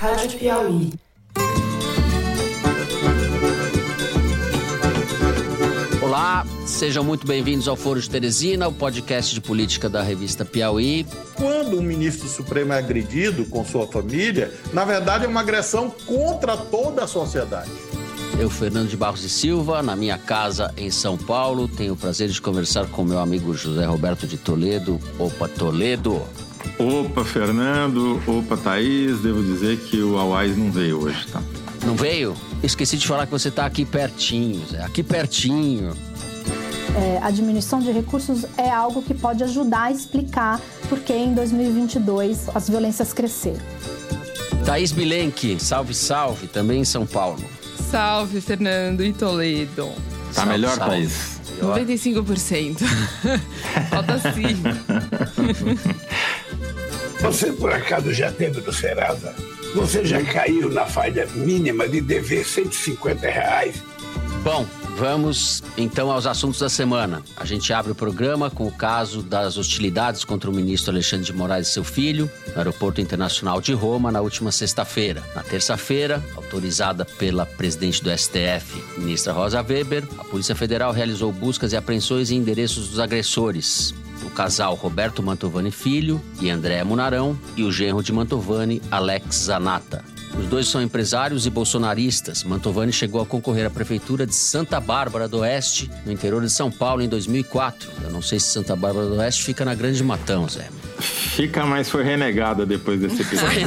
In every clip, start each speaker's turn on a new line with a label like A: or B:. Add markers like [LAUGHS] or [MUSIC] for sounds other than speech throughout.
A: Rádio Piauí.
B: Olá, sejam muito bem-vindos ao Foro de Teresina, o podcast de política da revista Piauí.
C: Quando um ministro supremo é agredido com sua família, na verdade é uma agressão contra toda a sociedade.
B: Eu, Fernando de Barros e Silva, na minha casa em São Paulo, tenho o prazer de conversar com meu amigo José Roberto de Toledo. Opa, Toledo!
D: Opa, Fernando. Opa, Thaís. Devo dizer que o Awais não veio hoje, tá?
B: Não veio? Esqueci de falar que você está aqui pertinho, Zé. Aqui pertinho.
E: É, a diminuição de recursos é algo que pode ajudar a explicar por que em 2022 as violências cresceram.
B: Thaís Bilenque, salve, salve, também em São Paulo.
F: Salve, Fernando e Toledo.
D: Tá
B: Salve,
D: melhor,
B: salve.
D: Thaís?
F: 95%. [LAUGHS] Falta 5%. [LAUGHS]
G: Você por acaso já teve no Serasa? Você já caiu na falha mínima de dever 150 reais?
B: Bom, vamos então aos assuntos da semana. A gente abre o programa com o caso das hostilidades contra o ministro Alexandre de Moraes e seu filho no Aeroporto Internacional de Roma na última sexta-feira. Na terça-feira, autorizada pela presidente do STF, ministra Rosa Weber, a Polícia Federal realizou buscas e apreensões em endereços dos agressores. O casal Roberto Mantovani Filho e Andréa Munarão e o genro de Mantovani, Alex Zanata. Os dois são empresários e bolsonaristas. Mantovani chegou a concorrer à prefeitura de Santa Bárbara do Oeste, no interior de São Paulo, em 2004. Eu não sei se Santa Bárbara do Oeste fica na Grande Matão, Zé.
D: Fica, mas foi renegada depois desse [LAUGHS] episódio.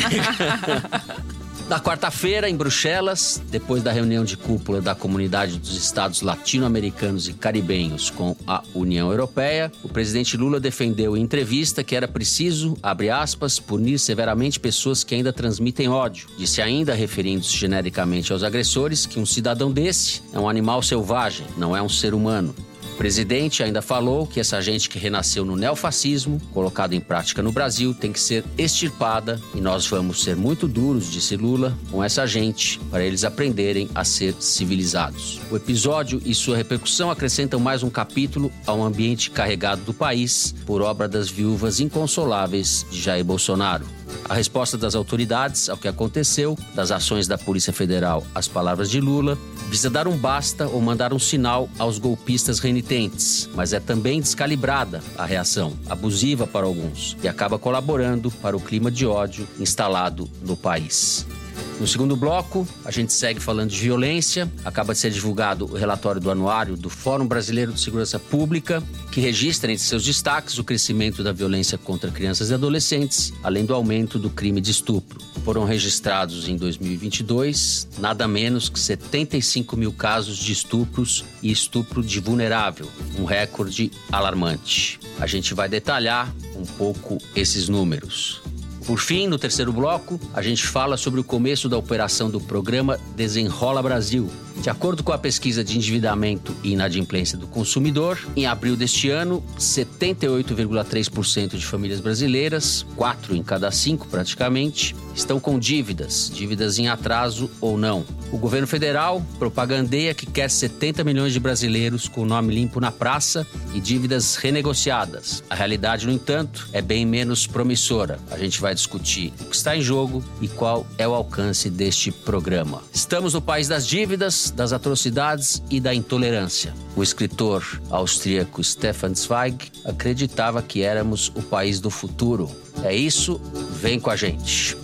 B: Na quarta-feira, em Bruxelas, depois da reunião de cúpula da Comunidade dos Estados Latino-Americanos e Caribenhos com a União Europeia, o presidente Lula defendeu em entrevista que era preciso, abre aspas, punir severamente pessoas que ainda transmitem ódio. Disse ainda, referindo-se genericamente aos agressores, que um cidadão desse é um animal selvagem, não é um ser humano. O presidente ainda falou que essa gente que renasceu no neofascismo, colocado em prática no Brasil, tem que ser extirpada e nós vamos ser muito duros, disse Lula, com essa gente, para eles aprenderem a ser civilizados. O episódio e sua repercussão acrescentam mais um capítulo ao ambiente carregado do país por obra das viúvas inconsoláveis de Jair Bolsonaro. A resposta das autoridades ao que aconteceu, das ações da Polícia Federal às palavras de Lula, visa dar um basta ou mandar um sinal aos golpistas renitentes, mas é também descalibrada a reação, abusiva para alguns, e acaba colaborando para o clima de ódio instalado no país. No segundo bloco, a gente segue falando de violência. Acaba de ser divulgado o relatório do anuário do Fórum Brasileiro de Segurança Pública, que registra entre seus destaques o crescimento da violência contra crianças e adolescentes, além do aumento do crime de estupro. Foram registrados em 2022 nada menos que 75 mil casos de estupros e estupro de vulnerável, um recorde alarmante. A gente vai detalhar um pouco esses números. Por fim, no terceiro bloco, a gente fala sobre o começo da operação do programa Desenrola Brasil. De acordo com a pesquisa de endividamento e inadimplência do consumidor, em abril deste ano, 78,3% de famílias brasileiras, 4 em cada 5 praticamente, estão com dívidas, dívidas em atraso ou não. O governo federal propagandeia que quer 70 milhões de brasileiros com o nome limpo na praça e dívidas renegociadas. A realidade, no entanto, é bem menos promissora. A gente vai discutir o que está em jogo e qual é o alcance deste programa. Estamos no país das dívidas, das atrocidades e da intolerância. O escritor austríaco Stefan Zweig acreditava que éramos o país do futuro. É isso, vem com a gente.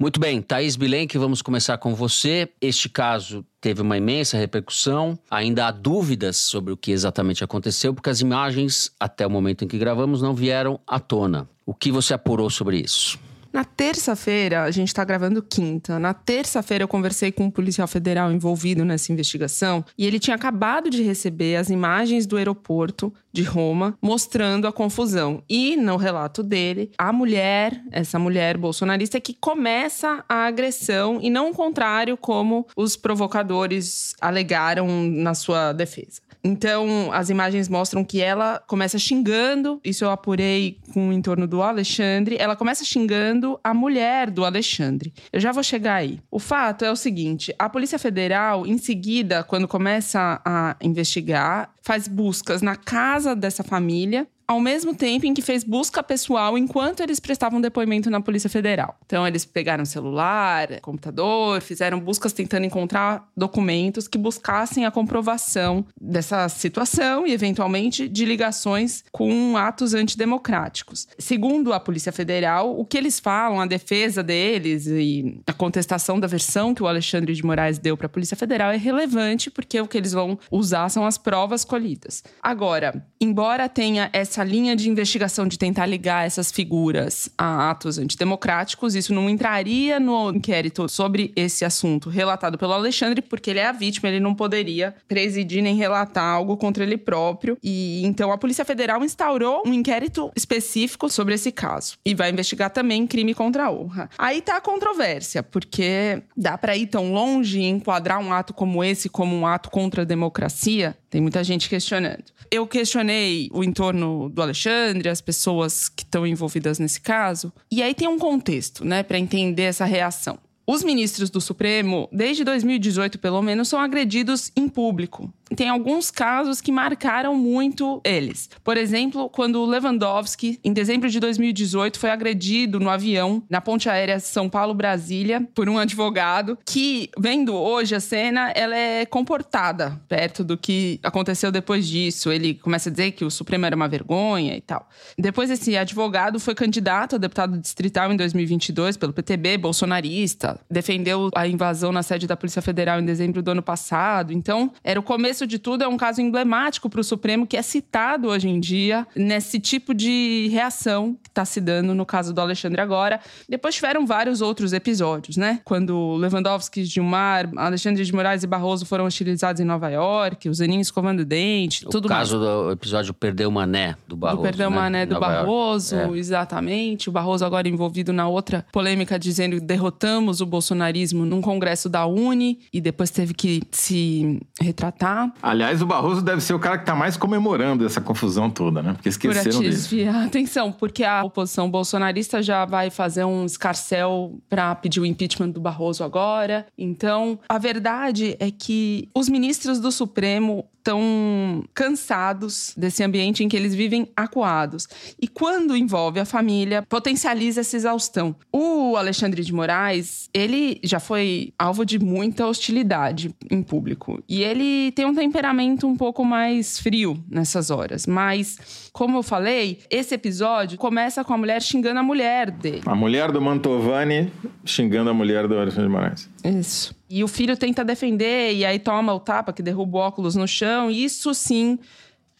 B: Muito bem, Thaís Bilenque, vamos começar com você. Este caso teve uma imensa repercussão. Ainda há dúvidas sobre o que exatamente aconteceu, porque as imagens, até o momento em que gravamos, não vieram à tona. O que você apurou sobre isso?
F: Na terça-feira, a gente está gravando quinta. Na terça-feira, eu conversei com um policial federal envolvido nessa investigação e ele tinha acabado de receber as imagens do aeroporto de Roma mostrando a confusão. E no relato dele, a mulher, essa mulher bolsonarista, é que começa a agressão e não o contrário, como os provocadores alegaram na sua defesa. Então, as imagens mostram que ela começa xingando, isso eu apurei com o entorno do Alexandre, ela começa xingando a mulher do Alexandre. Eu já vou chegar aí. O fato é o seguinte: a Polícia Federal, em seguida, quando começa a investigar, faz buscas na casa dessa família ao mesmo tempo em que fez busca pessoal enquanto eles prestavam depoimento na Polícia Federal. Então, eles pegaram celular, computador, fizeram buscas tentando encontrar documentos que buscassem a comprovação dessa situação e, eventualmente, de ligações com atos antidemocráticos. Segundo a Polícia Federal, o que eles falam, a defesa deles e a contestação da versão que o Alexandre de Moraes deu para a Polícia Federal é relevante porque o que eles vão usar são as provas colhidas. Agora, embora tenha essa essa linha de investigação de tentar ligar essas figuras a atos antidemocráticos, isso não entraria no inquérito sobre esse assunto relatado pelo Alexandre, porque ele é a vítima, ele não poderia presidir nem relatar algo contra ele próprio. E então a Polícia Federal instaurou um inquérito específico sobre esse caso e vai investigar também crime contra a honra. Aí tá a controvérsia, porque dá para ir tão longe e enquadrar um ato como esse como um ato contra a democracia? Tem muita gente questionando. Eu questionei o entorno do Alexandre, as pessoas que estão envolvidas nesse caso. E aí tem um contexto, né, para entender essa reação. Os ministros do Supremo, desde 2018 pelo menos, são agredidos em público tem alguns casos que marcaram muito eles. Por exemplo, quando Lewandowski, em dezembro de 2018, foi agredido no avião na ponte aérea São Paulo-Brasília por um advogado que, vendo hoje a cena, ela é comportada perto do que aconteceu depois disso. Ele começa a dizer que o Supremo era uma vergonha e tal. Depois, esse advogado foi candidato a deputado distrital em 2022 pelo PTB, bolsonarista, defendeu a invasão na sede da Polícia Federal em dezembro do ano passado. Então, era o começo começo de tudo, é um caso emblemático para o Supremo que é citado hoje em dia nesse tipo de reação que está se dando no caso do Alexandre agora. Depois tiveram vários outros episódios, né? Quando Lewandowski, Gilmar, Alexandre de Moraes e Barroso foram hostilizados em Nova York, o Zeninho escovando dente, tudo
B: mais. O caso do episódio Perdeu Mané do Barroso.
F: Do Perdeu
B: né?
F: Mané do
B: Nova
F: Barroso,
B: é.
F: exatamente. O Barroso agora envolvido na outra polêmica dizendo que derrotamos o bolsonarismo num congresso da Uni e depois teve que se retratar.
D: Aliás, o Barroso deve ser o cara que está mais comemorando essa confusão toda, né? Porque esqueceram
F: Por
D: dele.
F: desviar [LAUGHS] a atenção, porque a oposição bolsonarista já vai fazer um escarcel para pedir o impeachment do Barroso agora. Então, a verdade é que os ministros do Supremo estão cansados desse ambiente em que eles vivem acuados. E quando envolve a família, potencializa essa exaustão. O Alexandre de Moraes, ele já foi alvo de muita hostilidade em público. E ele tem um temperamento um pouco mais frio nessas horas. Mas, como eu falei, esse episódio começa com a mulher xingando a mulher dele.
D: A mulher do Mantovani xingando a mulher do Alexandre de Moraes.
F: Isso. E o filho tenta defender, e aí toma o tapa que derruba o óculos no chão. Isso sim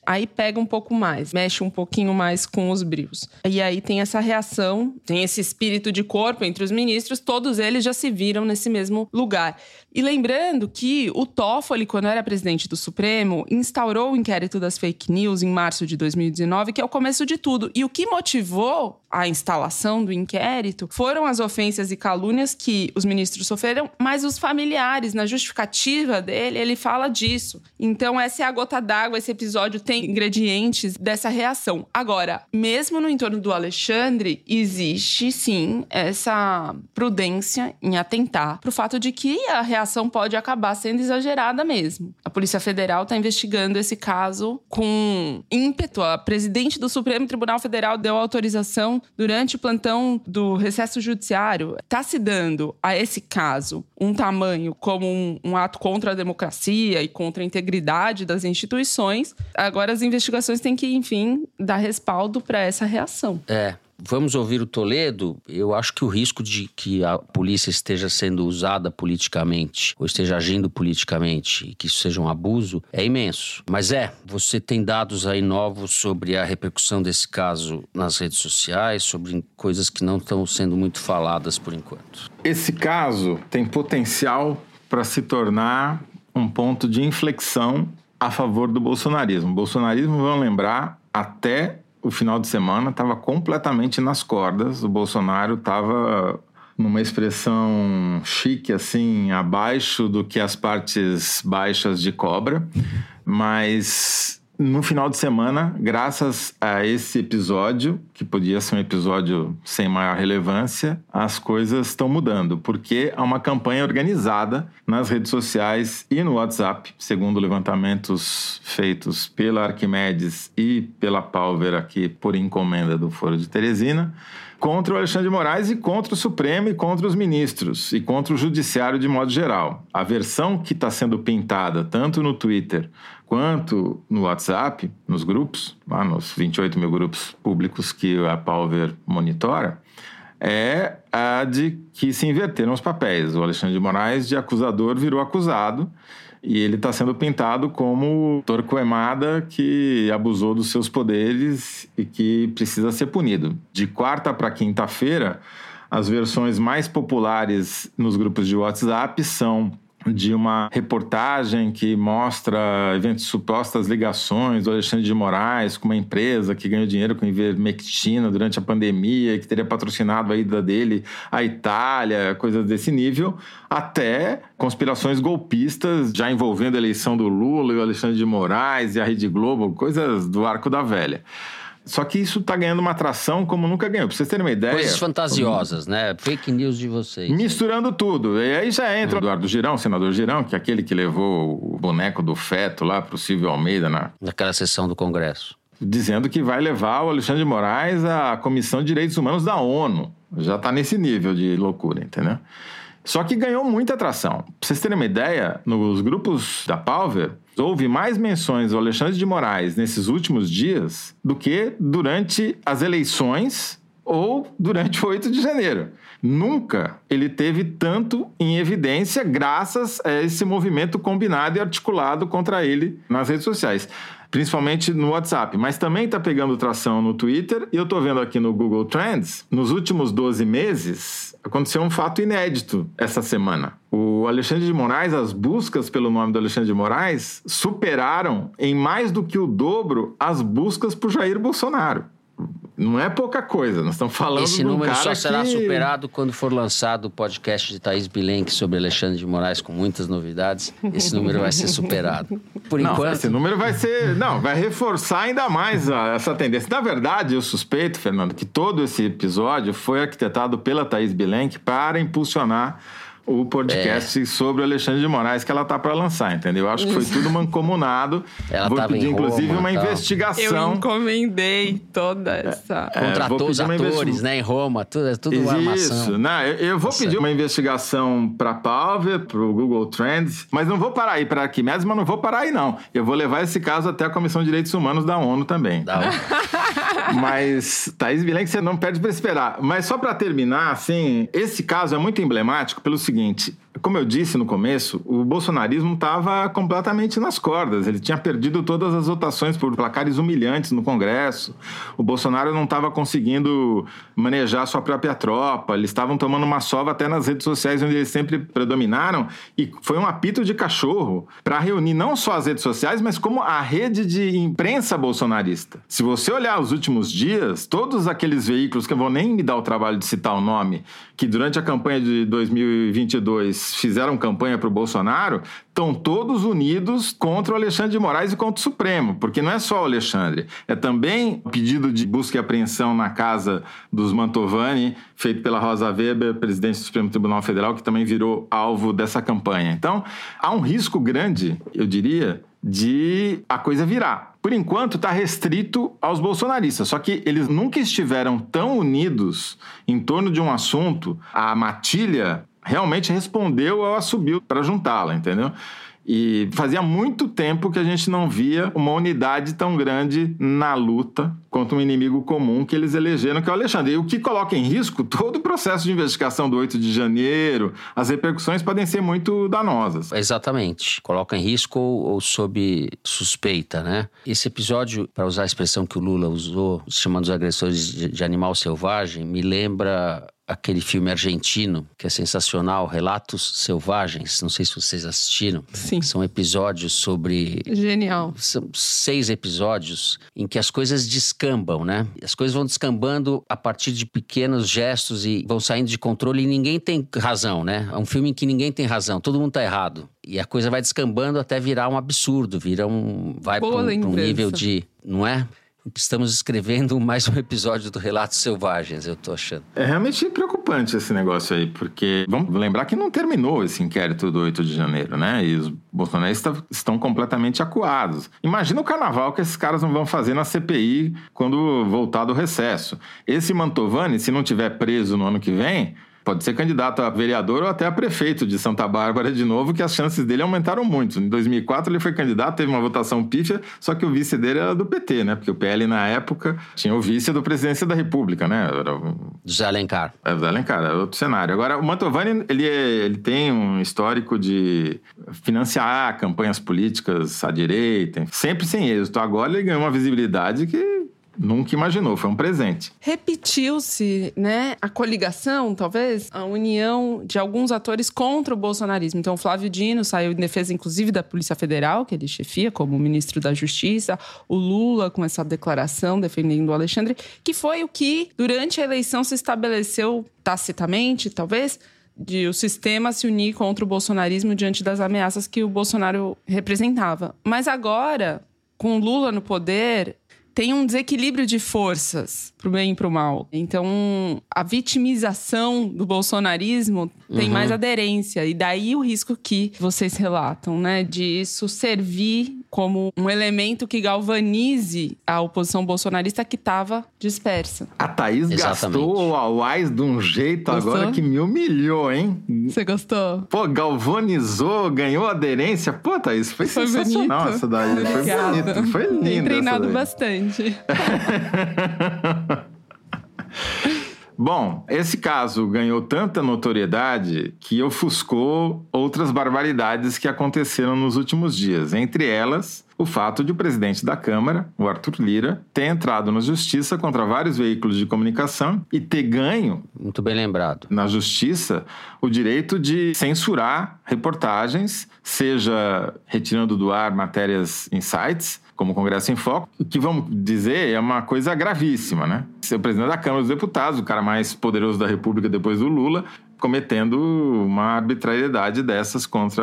F: aí pega um pouco mais, mexe um pouquinho mais com os brios. E aí tem essa reação, tem esse espírito de corpo entre os ministros, todos eles já se viram nesse mesmo lugar. E lembrando que o Toffoli, quando era presidente do Supremo, instaurou o inquérito das fake news em março de 2019, que é o começo de tudo. E o que motivou a instalação do inquérito foram as ofensas e calúnias que os ministros sofreram, mas os familiares, na justificativa dele, ele fala disso. Então, essa é a gota d'água, esse episódio tem ingredientes dessa reação. Agora, mesmo no entorno do Alexandre, existe sim essa prudência em atentar para o fato de que a reação pode acabar sendo exagerada mesmo. A Polícia Federal está investigando esse caso com ímpeto. A presidente do Supremo Tribunal Federal deu autorização durante o plantão do recesso judiciário. Está se dando a esse caso um tamanho como um, um ato contra a democracia e contra a integridade das instituições. Agora as investigações têm que, enfim, dar respaldo para essa reação.
B: É. Vamos ouvir o Toledo. Eu acho que o risco de que a polícia esteja sendo usada politicamente ou esteja agindo politicamente e que isso seja um abuso é imenso. Mas é, você tem dados aí novos sobre a repercussão desse caso nas redes sociais, sobre coisas que não estão sendo muito faladas por enquanto.
D: Esse caso tem potencial para se tornar um ponto de inflexão a favor do bolsonarismo. O bolsonarismo, vamos lembrar, até o final de semana estava completamente nas cordas. O Bolsonaro estava numa expressão chique, assim, abaixo do que as partes baixas de cobra. Mas no final de semana, graças a esse episódio, que podia ser um episódio sem maior relevância, as coisas estão mudando, porque há uma campanha organizada nas redes sociais e no WhatsApp, segundo levantamentos feitos pela Arquimedes e pela Palver aqui por encomenda do Foro de Teresina contra o Alexandre de Moraes e contra o Supremo e contra os ministros e contra o Judiciário de modo geral. A versão que está sendo pintada tanto no Twitter quanto no WhatsApp, nos grupos, lá nos 28 mil grupos públicos que a Palver monitora, é a de que se inverteram os papéis. O Alexandre de Moraes, de acusador, virou acusado e ele está sendo pintado como Torquemada que abusou dos seus poderes e que precisa ser punido. De quarta para quinta-feira, as versões mais populares nos grupos de WhatsApp são de uma reportagem que mostra eventos supostas ligações do Alexandre de Moraes com uma empresa que ganhou dinheiro com ivermectina durante a pandemia, que teria patrocinado a ida dele à Itália, coisas desse nível, até conspirações golpistas já envolvendo a eleição do Lula e o Alexandre de Moraes e a Rede Globo, coisas do arco da velha. Só que isso está ganhando uma atração como nunca ganhou. Para vocês terem uma ideia.
B: Coisas fantasiosas, né? Fake news de vocês.
D: Misturando tudo. E aí já entra o Eduardo Girão, senador Girão, que é aquele que levou o boneco do feto lá para o Silvio Almeida na...
B: naquela sessão do Congresso.
D: Dizendo que vai levar o Alexandre de Moraes à Comissão de Direitos Humanos da ONU. Já está nesse nível de loucura, entendeu? Só que ganhou muita atração. Pra vocês terem uma ideia, nos grupos da Palver, houve mais menções ao Alexandre de Moraes nesses últimos dias do que durante as eleições ou durante o 8 de janeiro. Nunca ele teve tanto em evidência graças a esse movimento combinado e articulado contra ele nas redes sociais principalmente no WhatsApp, mas também está pegando tração no Twitter. E eu estou vendo aqui no Google Trends, nos últimos 12 meses, aconteceu um fato inédito essa semana. O Alexandre de Moraes, as buscas pelo nome do Alexandre de Moraes superaram em mais do que o dobro as buscas por Jair Bolsonaro não é pouca coisa. Nós estamos falando
B: Esse número só será
D: que...
B: superado quando for lançado o podcast de Thaís Bilenque sobre Alexandre de Moraes com muitas novidades. Esse número vai ser superado. Por
D: não,
B: enquanto.
D: Esse número vai ser. Não, vai reforçar ainda mais a, essa tendência. Na verdade, eu suspeito, Fernando, que todo esse episódio foi arquitetado pela Thaís Bilenque para impulsionar o podcast é. sobre o Alexandre de Moraes que ela tá para lançar, entendeu? Eu acho que foi tudo mancomunado. [LAUGHS]
B: Ela
D: vou pedir,
B: em
D: inclusive,
B: Roma,
D: uma
B: tal.
D: investigação.
F: Eu encomendei toda essa.
D: É,
B: Contratou
D: vou
B: os atores,
D: investi-
B: né? Em Roma, tudo, é tudo
D: Isso,
B: armação.
D: não, eu, eu vou
B: Tá
D: pedir uma investigação para Palver, para o Google Trends, mas não vou parar aí para Arquimedes, mas não vou parar aí não. Eu vou levar esse caso até a Comissão de Direitos Humanos da ONU também.
B: Dá um- [LAUGHS]
D: Mas, Thaís Bilenque, você não perde para esperar. Mas só para terminar, assim, esse caso é muito emblemático pelo seguinte seguinte: como eu disse no começo, o bolsonarismo estava completamente nas cordas. Ele tinha perdido todas as votações por placares humilhantes no Congresso. O Bolsonaro não estava conseguindo manejar sua própria tropa. Eles estavam tomando uma sova até nas redes sociais, onde eles sempre predominaram. E foi um apito de cachorro para reunir não só as redes sociais, mas como a rede de imprensa bolsonarista. Se você olhar os últimos dias, todos aqueles veículos, que eu vou nem me dar o trabalho de citar o nome, que durante a campanha de 2022 fizeram campanha para o Bolsonaro, estão todos unidos contra o Alexandre de Moraes e contra o Supremo, porque não é só o Alexandre, é também o pedido de busca e apreensão na casa dos Mantovani, feito pela Rosa Weber, presidente do Supremo Tribunal Federal, que também virou alvo dessa campanha. Então, há um risco grande, eu diria, de a coisa virar. Por enquanto, está restrito aos bolsonaristas. Só que eles nunca estiveram tão unidos em torno de um assunto. A matilha realmente respondeu ao assobio para juntá-la, entendeu? E fazia muito tempo que a gente não via uma unidade tão grande na luta contra um inimigo comum que eles elegeram, que é o Alexandre. E o que coloca em risco todo o processo de investigação do 8 de janeiro, as repercussões podem ser muito danosas.
B: Exatamente. Coloca em risco ou, sob suspeita, né? Esse episódio, para usar a expressão que o Lula usou, chamando os agressores de animal selvagem, me lembra aquele filme argentino que é sensacional, Relatos Selvagens. Não sei se vocês assistiram.
F: Sim.
B: São episódios sobre.
F: Genial.
B: São seis episódios em que as coisas descambam, né? As coisas vão descambando a partir de pequenos gestos e vão saindo de controle e ninguém tem razão, né? É um filme em que ninguém tem razão, todo mundo tá errado. E a coisa vai descambando até virar um absurdo, vira um. vai para um, um nível de. Não é? Estamos escrevendo mais um episódio do Relatos Selvagens, eu tô achando.
D: É realmente preocupante esse negócio aí, porque vamos lembrar que não terminou esse inquérito do 8 de janeiro, né? E os bolsonaristas estão completamente acuados. Imagina o carnaval que esses caras não vão fazer na CPI quando voltar do recesso. Esse Mantovani, se não tiver preso no ano que vem, pode ser candidato a vereador ou até a prefeito de Santa Bárbara de novo, que as chances dele aumentaram muito. Em 2004 ele foi candidato, teve uma votação pífia, só que o vice dele era do PT, né? Porque o PL na época tinha o vice do presidência da República, né? Era
B: José Alencar.
D: é, o Alencar, é outro cenário. Agora, o Mantovani, ele, é- ele tem um histórico de financiar campanhas políticas à direita, sempre sem êxito. Agora ele ganhou uma visibilidade que nunca imaginou, foi um presente.
F: Repetiu-se, né, a coligação, talvez, a união de alguns atores contra o bolsonarismo. Então, Flávio Dino saiu em defesa, inclusive, da Polícia Federal, que ele chefia como ministro da Justiça. O Lula com essa declaração defendendo o Alexandre, que foi o que, durante a eleição, se estabeleceu tacitamente, talvez, de o sistema se unir contra o bolsonarismo diante das ameaças que o Bolsonaro representava. Mas agora, com Lula no poder, tem um desequilíbrio de forças pro bem e pro mal. Então, a vitimização do bolsonarismo tem mais aderência. E daí o risco que vocês relatam, né? De isso servir como um elemento que galvanize a oposição bolsonarista que estava dispersa.
D: A Thaís
B: Exatamente.
D: gastou o Awais de um jeito
F: Gostou?
D: agora que me humilhou, hein?
F: Você gostou?
D: Pô, galvanizou, ganhou aderência. Pô, Thaís, foi,
F: Foi
D: sensacional
F: bonito?
D: essa daí.
F: Obrigada.
D: Foi bonito, foi lindo.
F: Tem
D: essa
F: treinado
D: daí.
F: Bastante. [LAUGHS]
D: Bom, esse caso ganhou tanta notoriedade que ofuscou outras barbaridades que aconteceram nos últimos dias. Entre elas, o fato de o presidente da Câmara, o Arthur Lira, ter entrado na justiça contra vários veículos de comunicação e ter ganho
B: Muito bem lembrado.
D: na justiça o direito de censurar reportagens, seja retirando do ar matérias em sites, como Congresso em Foco, que vamos dizer é uma coisa gravíssima, né? Ser presidente da Câmara dos Deputados, o cara mais poderoso da República depois do Lula, cometendo uma arbitrariedade dessas contra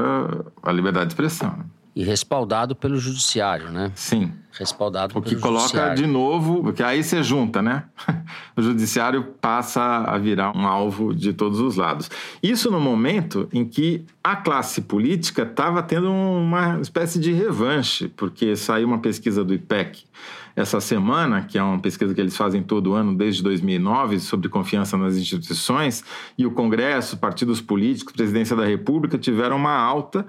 D: a liberdade de expressão.
B: E respaldado pelo judiciário, né?
D: Sim.
B: Respaldado
D: O que
B: pelo
D: coloca
B: judiciário.
D: de novo, porque aí você junta, né? [LAUGHS] O judiciário passa a virar um alvo de todos os lados. Isso no momento em que a classe política estava tendo uma espécie de revanche, porque saiu uma pesquisa do IPEC essa semana, que é uma pesquisa que eles fazem todo ano desde 2009 sobre confiança nas instituições, e o Congresso, partidos políticos, presidência da República tiveram uma alta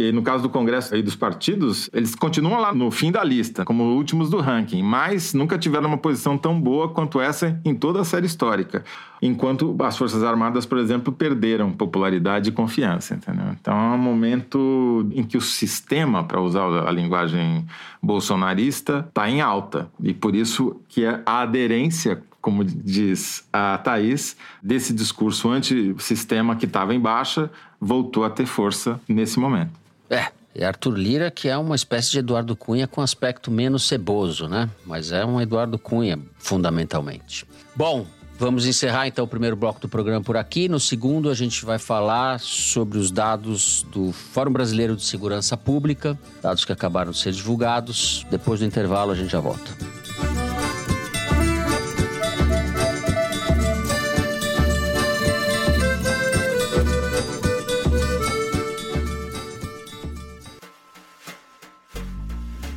D: e no caso do Congresso e dos partidos, eles continuam lá no fim da lista, como últimos do ranking, mas nunca tiveram uma posição tão boa quanto essa em toda a série histórica. Enquanto as Forças Armadas, por exemplo, perderam popularidade e confiança, entendeu? Então é um momento em que o sistema, para usar a linguagem bolsonarista, está em alta. E por isso que a aderência como diz a Thaís, desse discurso antissistema que estava em baixa, voltou a ter força nesse momento.
B: É, é Arthur Lira, que é uma espécie de Eduardo Cunha com aspecto menos ceboso, né? Mas é um Eduardo Cunha, fundamentalmente. Bom, vamos encerrar então o primeiro bloco do programa por aqui. No segundo, a gente vai falar sobre os dados do Fórum Brasileiro de Segurança Pública, dados que acabaram de ser divulgados. Depois do intervalo, a gente já volta.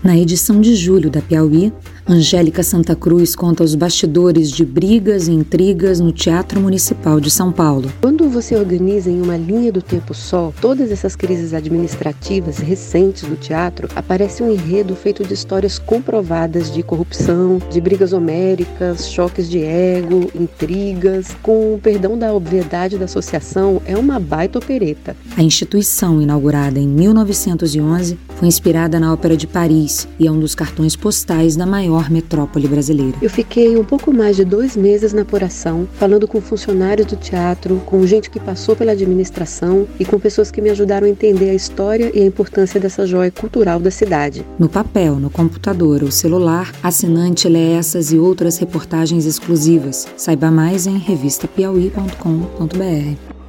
A: Na edição de julho da Piauí, Angélica Santa Cruz conta os bastidores de brigas e intrigas no Teatro Municipal de São Paulo.
H: Quando você organiza em uma linha do tempo só todas essas crises administrativas recentes do teatro, aparece um enredo feito de histórias comprovadas de corrupção, de brigas homéricas, choques de ego, intrigas. Com o perdão da obviedade da associação, é uma baita opereta.
A: A instituição, inaugurada em 1911, foi inspirada na Ópera de Paris e é um dos cartões postais da maior metrópole brasileira.
H: Eu fiquei um pouco mais de dois meses na apuração, falando com funcionários do teatro, com gente que passou pela administração e com pessoas que me ajudaram a entender a história e a importância dessa joia cultural da cidade.
A: No papel, no computador ou celular, assinante lê essas e outras reportagens exclusivas. Saiba mais em revistapiauí.com.br.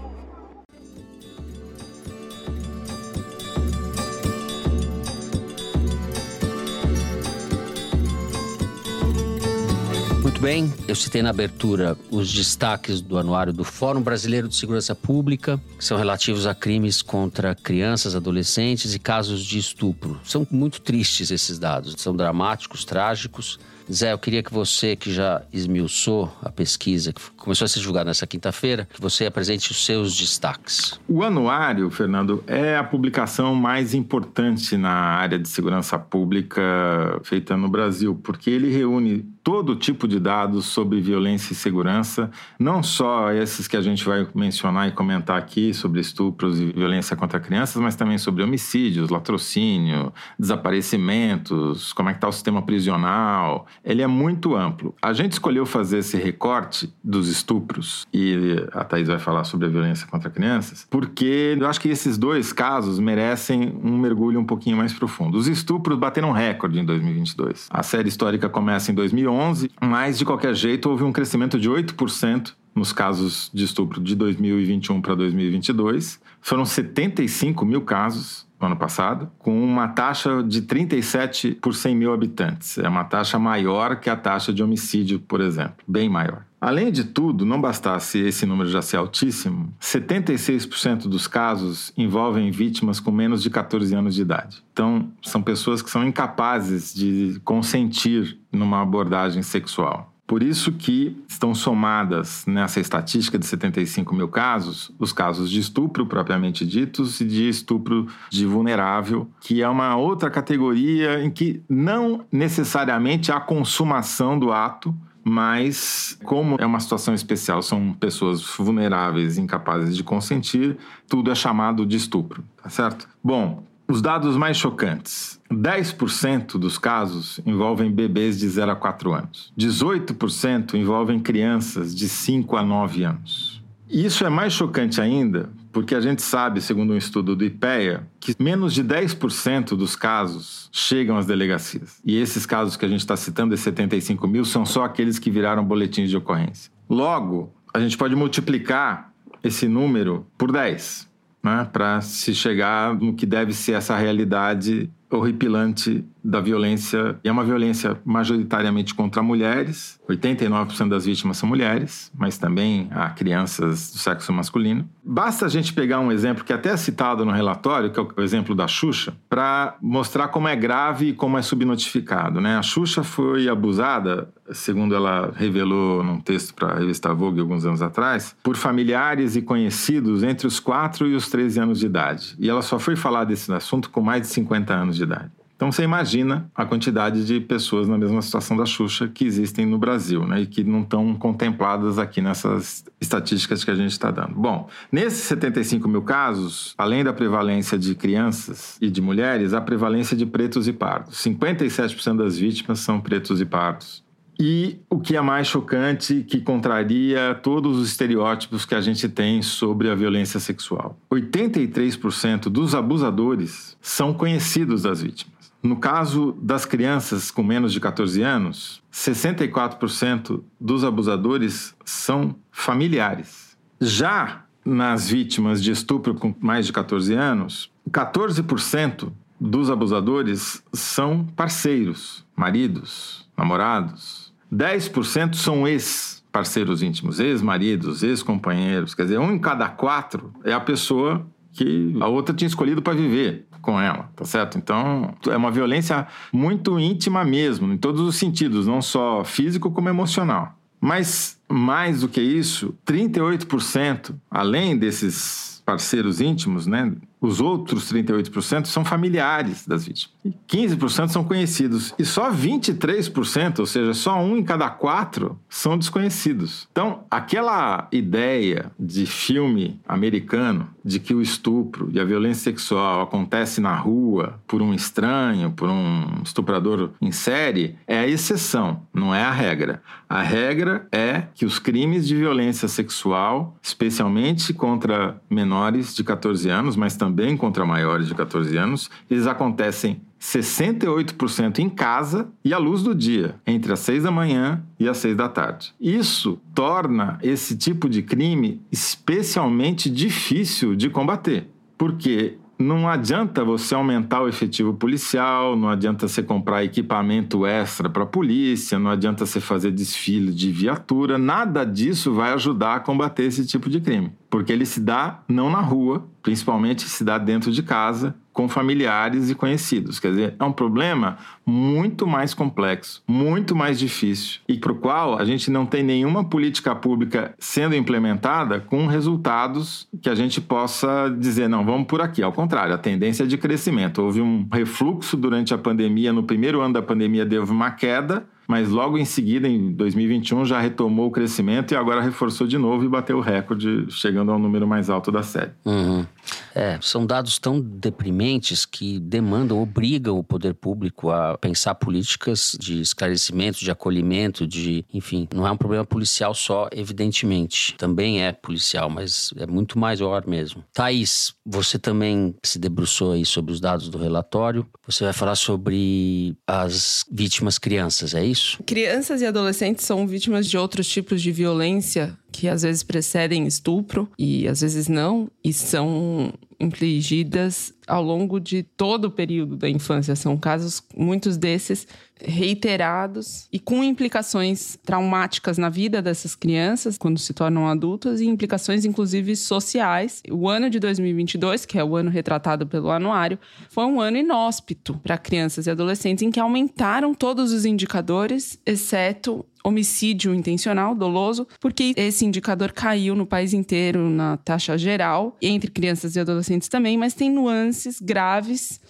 B: bem, eu citei na abertura os destaques do anuário do Fórum Brasileiro de Segurança Pública, que são relativos a crimes contra crianças, adolescentes e casos de estupro. São muito tristes esses dados, são dramáticos, trágicos. Zé, eu queria que você, que já esmiuçou a pesquisa, que começou a ser julgada nessa quinta-feira, que você apresente os seus destaques.
D: O anuário, Fernando, é a publicação mais importante na área de segurança pública feita no Brasil, porque ele reúne todo tipo de dados sobre violência e segurança, não só esses que a gente vai mencionar e comentar aqui sobre estupros e violência contra crianças, mas também sobre homicídios, latrocínio, desaparecimentos, como é que está o sistema prisional, ele é muito amplo. A gente escolheu fazer esse recorte dos estupros, e a Thais vai falar sobre a violência contra crianças, porque eu acho que esses dois casos merecem um mergulho um pouquinho mais profundo. Os estupros bateram recorde em 2022. A série histórica começa em 2011, mas de qualquer jeito houve um crescimento de 8% nos casos de estupro de 2021 para 2022. Foram 75 mil casos no ano passado, com uma taxa de 37 por 100 mil habitantes. É uma taxa maior que a taxa de homicídio, por exemplo, bem maior. Além de tudo, não bastasse esse número já ser altíssimo, 76% dos casos envolvem vítimas com menos de 14 anos de idade. Então, são pessoas que são incapazes de consentir numa abordagem sexual. Por isso que estão somadas nessa estatística de 75 mil casos os casos de estupro propriamente ditos e de estupro de vulnerável, que é uma outra categoria em que não necessariamente há consumação do ato, mas como é uma situação especial, são pessoas vulneráveis, incapazes de consentir, tudo é chamado de estupro, tá certo? Bom, os dados mais chocantes. 10% dos casos envolvem bebês de 0 a 4 anos. 18% envolvem crianças de 5 a 9 anos. E isso é mais chocante ainda porque a gente sabe, segundo um estudo do IPEA, que menos de 10% dos casos chegam às delegacias. E esses casos que a gente está citando, esses 75 mil, são só aqueles que viraram boletins de ocorrência. Logo, a gente pode multiplicar esse número por 10 né, para se chegar no que deve ser essa realidade horripilante da violência, e é uma violência majoritariamente contra mulheres, 89% das vítimas são mulheres, mas também há crianças do sexo masculino. Basta a gente pegar um exemplo que até é citado no relatório, que é o exemplo da Xuxa, para mostrar como é grave e como é subnotificado. Né? A Xuxa foi abusada, segundo ela revelou num texto para a revista Vogue alguns anos atrás, por familiares e conhecidos entre os 4 e os 13 anos de idade. E ela só foi falar desse assunto com mais de 50 anos de idade. Então você imagina a quantidade de pessoas na mesma situação da Xuxa que existem no Brasil, né? E que não estão contempladas aqui nessas estatísticas que a gente está dando. Bom, nesses 75 mil casos, além da prevalência de crianças e de mulheres, a prevalência de pretos e pardos. 57% das vítimas são pretos e pardos. E o que é mais chocante, que contraria todos os estereótipos que a gente tem sobre a violência sexual. 83% dos abusadores são conhecidos das vítimas. No caso das crianças com menos de 14 anos, 64% dos abusadores são familiares. Já nas vítimas de estupro com mais de 14 anos, 14% dos abusadores são parceiros, maridos, namorados. 10% são ex-parceiros íntimos, ex-maridos, ex-companheiros. Quer dizer, um em cada quatro é a pessoa que a outra tinha escolhido para viver com ela, tá certo? Então, é uma violência muito íntima mesmo, em todos os sentidos, não só físico como emocional. Mas, mais do que isso, 38%, além desses parceiros íntimos, né, Os outros 38% são familiares das vítimas. 15% são conhecidos. E só 23%, ou seja, só um em cada quatro, são desconhecidos. Então, aquela ideia de filme americano de que o estupro e a violência sexual acontece na rua por um estranho, por um estuprador em série, é a exceção, não é a regra. A regra é que os crimes de violência sexual, especialmente contra menores de 14 anos, mas também contra maiores de 14 anos, eles acontecem 68% em casa e à luz do dia, entre as 6 da manhã e as 6 da tarde. Isso torna esse tipo de crime especialmente difícil de combater, porque não adianta você aumentar o efetivo policial, não adianta você comprar equipamento extra para a polícia, não adianta você fazer desfile de viatura, nada disso vai ajudar a combater esse tipo de crime, porque ele se dá não na rua, principalmente se dá dentro de casa, com familiares e conhecidos. Quer dizer, é um problema muito mais complexo, muito mais difícil e para o qual a gente não tem nenhuma política pública sendo implementada com resultados que a gente possa dizer, não, vamos por aqui. Ao contrário, a tendência é de crescimento. Houve um refluxo durante a pandemia, no primeiro ano da pandemia deu uma queda, mas logo em seguida, em 2021, já retomou o crescimento e agora reforçou de novo e bateu o recorde, chegando ao número mais alto da série.
B: Uhum. É, são dados tão deprimentes que demandam, obrigam o poder público a pensar políticas de esclarecimento, de acolhimento, de, enfim, não é um problema policial só, evidentemente. Também é policial, mas é muito maior mesmo. Thaís, você também se debruçou aí sobre os dados do relatório. Você vai falar sobre as vítimas crianças, é isso?
F: Crianças e adolescentes são vítimas de outros tipos de violência que às vezes precedem estupro e às vezes não, e são infligidas ao longo de todo o período da infância. São casos, muitos desses, reiterados e com implicações traumáticas na vida dessas crianças quando se tornam adultas e implicações, inclusive, sociais. O ano de 2022, que é o ano retratado pelo anuário, foi um ano inóspito para crianças e adolescentes em que aumentaram todos os indicadores, exceto homicídio intencional doloso, porque esse indicador caiu no país inteiro na taxa geral, entre crianças e adolescentes também, mas tem nuances graves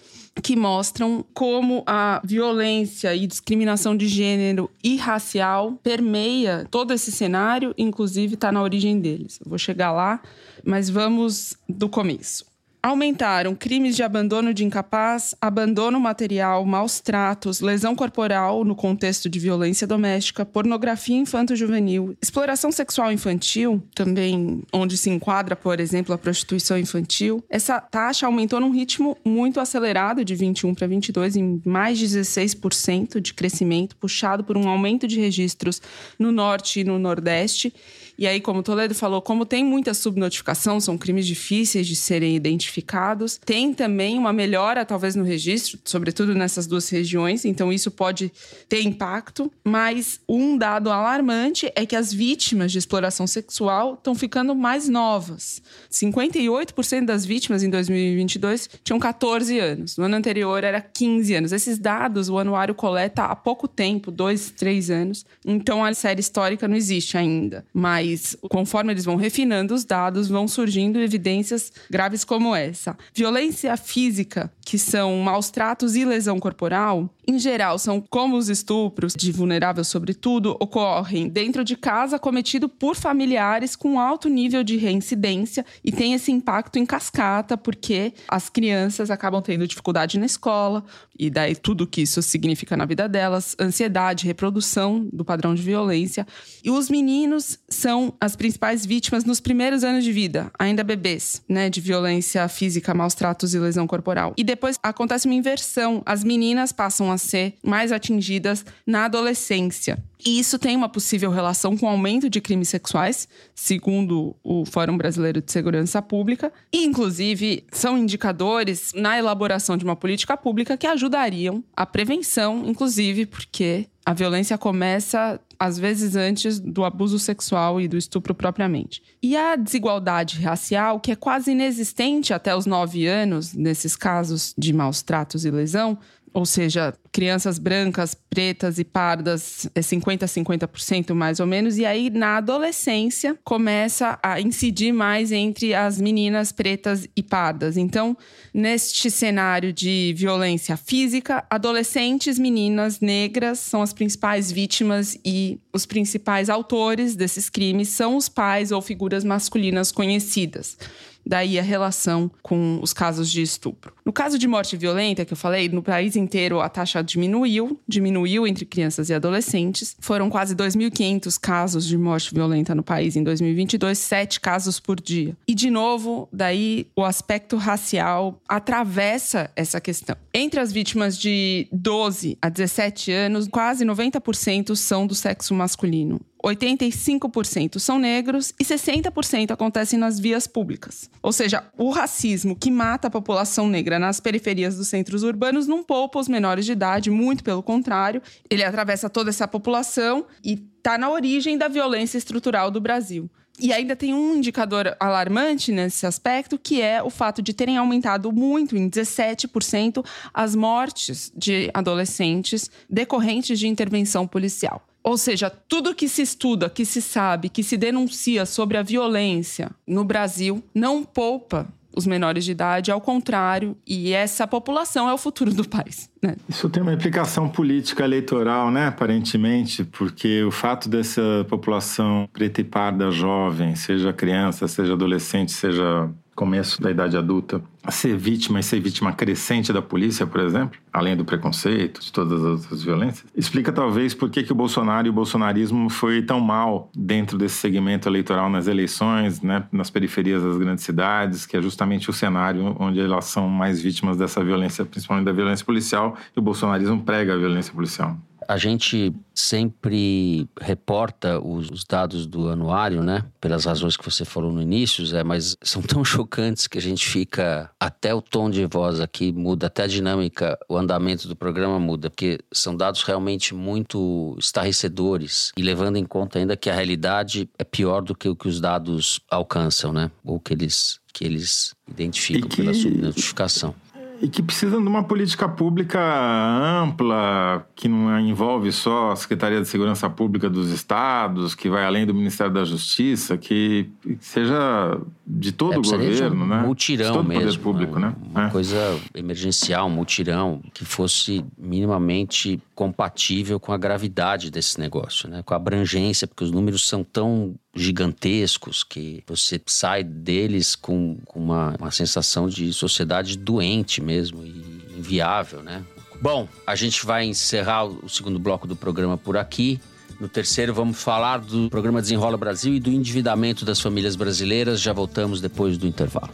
F: que mostram como a violência e discriminação de gênero e racial permeia todo esse cenário, inclusive está na origem deles. Eu vou chegar lá, mas vamos do começo aumentaram crimes de abandono de incapaz, abandono material, maus tratos, lesão corporal no contexto de violência doméstica, pornografia infanto-juvenil, exploração sexual infantil, também onde se enquadra, por exemplo, a prostituição infantil. Essa taxa aumentou num ritmo muito acelerado de 21 para 22 em mais de 16% de crescimento, puxado por um aumento de registros no norte e no nordeste e aí, como Toledo falou, como tem muita subnotificação, são crimes difíceis de serem identificados. Tem também uma melhora, talvez, no registro, sobretudo nessas duas regiões, então isso pode ter impacto. Mas um dado alarmante é que as vítimas de exploração sexual estão ficando mais novas. 58% das vítimas em 2022 tinham 14 anos. No ano anterior era 15 anos. Esses dados o anuário coleta há pouco tempo, dois, três anos. Então a série histórica não existe ainda. Mas mas conforme eles vão refinando os dados, vão surgindo evidências graves como essa. Violência física, que são maus tratos e lesão corporal, em geral, são como os estupros, de vulnerável sobretudo, ocorrem dentro de casa cometido por familiares com alto nível de reincidência e tem esse impacto em cascata, porque as crianças acabam tendo dificuldade na escola, e daí tudo que isso significa na vida delas, ansiedade, reprodução do padrão de violência. E os meninos são as principais vítimas nos primeiros anos de vida, ainda bebês, né, de violência física, maus tratos e lesão corporal. E depois acontece uma inversão, as meninas passam a ser mais atingidas na adolescência. E isso tem uma possível relação com o aumento de crimes sexuais, segundo o Fórum Brasileiro de Segurança Pública, e inclusive são indicadores na elaboração de uma política pública que ajudariam a prevenção, inclusive porque a violência começa às vezes antes do abuso sexual e do estupro propriamente. E a desigualdade racial, que é quase inexistente até os nove anos, nesses casos de maus tratos e lesão, ou seja, crianças brancas, pretas e pardas é 50 a 50% mais ou menos, e aí na adolescência começa a incidir mais entre as meninas pretas e pardas. Então, neste cenário de violência física, adolescentes meninas negras são as principais vítimas e os principais autores desses crimes são os pais ou figuras masculinas conhecidas daí a relação com os casos de estupro. No caso de morte violenta, que eu falei, no país inteiro a taxa diminuiu, diminuiu entre crianças e adolescentes. Foram quase 2.500 casos de morte violenta no país em 2022, sete casos por dia. E, de novo, daí o aspecto racial atravessa essa questão. Entre as vítimas de 12 a 17 anos, quase 90% são do sexo masculino. 85% são negros e 60% acontecem nas vias públicas. Ou seja, o racismo que mata a população negra nas periferias dos centros urbanos não poupa os menores de idade, muito pelo contrário, ele atravessa toda essa população e está na origem da violência estrutural do Brasil. E ainda tem um indicador alarmante nesse aspecto, que é o fato de terem aumentado muito, em 17%, as mortes de adolescentes decorrentes de intervenção policial. Ou seja, tudo que se estuda, que se sabe, que se denuncia sobre a violência no Brasil não poupa os menores de idade, ao contrário, e essa população é o futuro do país. Né?
D: Isso tem uma implicação política eleitoral, né, aparentemente, porque o fato dessa população preta e parda jovem, seja criança, seja adolescente, seja começo da idade adulta, ser vítima e ser vítima crescente da polícia, por exemplo, além do preconceito, de todas as outras violências, explica talvez por que, que o Bolsonaro e o bolsonarismo foi tão mal dentro desse segmento eleitoral nas eleições, né, nas periferias das grandes cidades, que é justamente o cenário onde elas são mais vítimas dessa violência, principalmente da violência policial, e o bolsonarismo prega a violência policial.
B: A gente sempre reporta os, os, dados do anuário, né? Pelas razões que você falou no início, Zé, mas são tão [LAUGHS] chocantes que a gente fica. Até o tom de voz aqui muda, até a dinâmica, o andamento do programa muda, porque são dados realmente muito estarrecedores e levando em conta ainda que a realidade é pior do que o que os dados alcançam, né? Ou que eles, que eles identificam que... pela subnotificação
D: e que precisam de uma política pública ampla, que não envolve só a Secretaria de Segurança Pública dos estados, que vai além do Ministério da Justiça, que seja de todo é, o governo,
B: um
D: né?
B: Mutirão
D: de
B: mesmo,
D: público, né?
B: Uma é. coisa emergencial, um mutirão que fosse minimamente compatível com a gravidade desse negócio, né? Com a abrangência, porque os números são tão gigantescos que você sai deles com, com uma, uma sensação de sociedade doente mesmo e inviável, né? Bom, a gente vai encerrar o segundo bloco do programa por aqui. No terceiro, vamos falar do programa Desenrola Brasil e do endividamento das famílias brasileiras. Já voltamos depois do intervalo.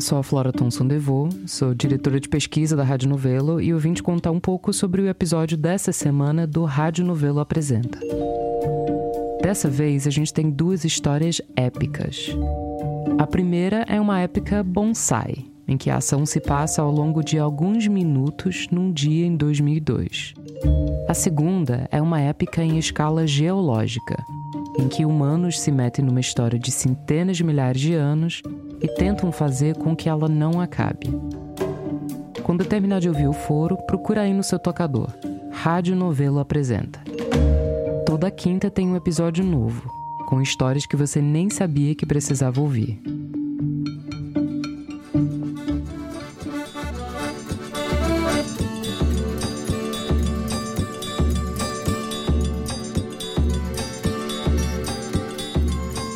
I: Eu sou a Flora Thomson Devô, sou diretora de pesquisa da Rádio Novelo e eu vim te contar um pouco sobre o episódio dessa semana do Rádio Novelo Apresenta. Dessa vez a gente tem duas histórias épicas. A primeira é uma épica bonsai, em que a ação se passa ao longo de alguns minutos num dia em 2002. A segunda é uma épica em escala geológica, em que humanos se metem numa história de centenas de milhares de anos e tentam fazer com que ela não acabe. Quando terminar de ouvir o foro, procura aí no seu tocador. Rádio Novelo apresenta. Toda quinta tem um episódio novo, com histórias que você nem sabia que precisava ouvir.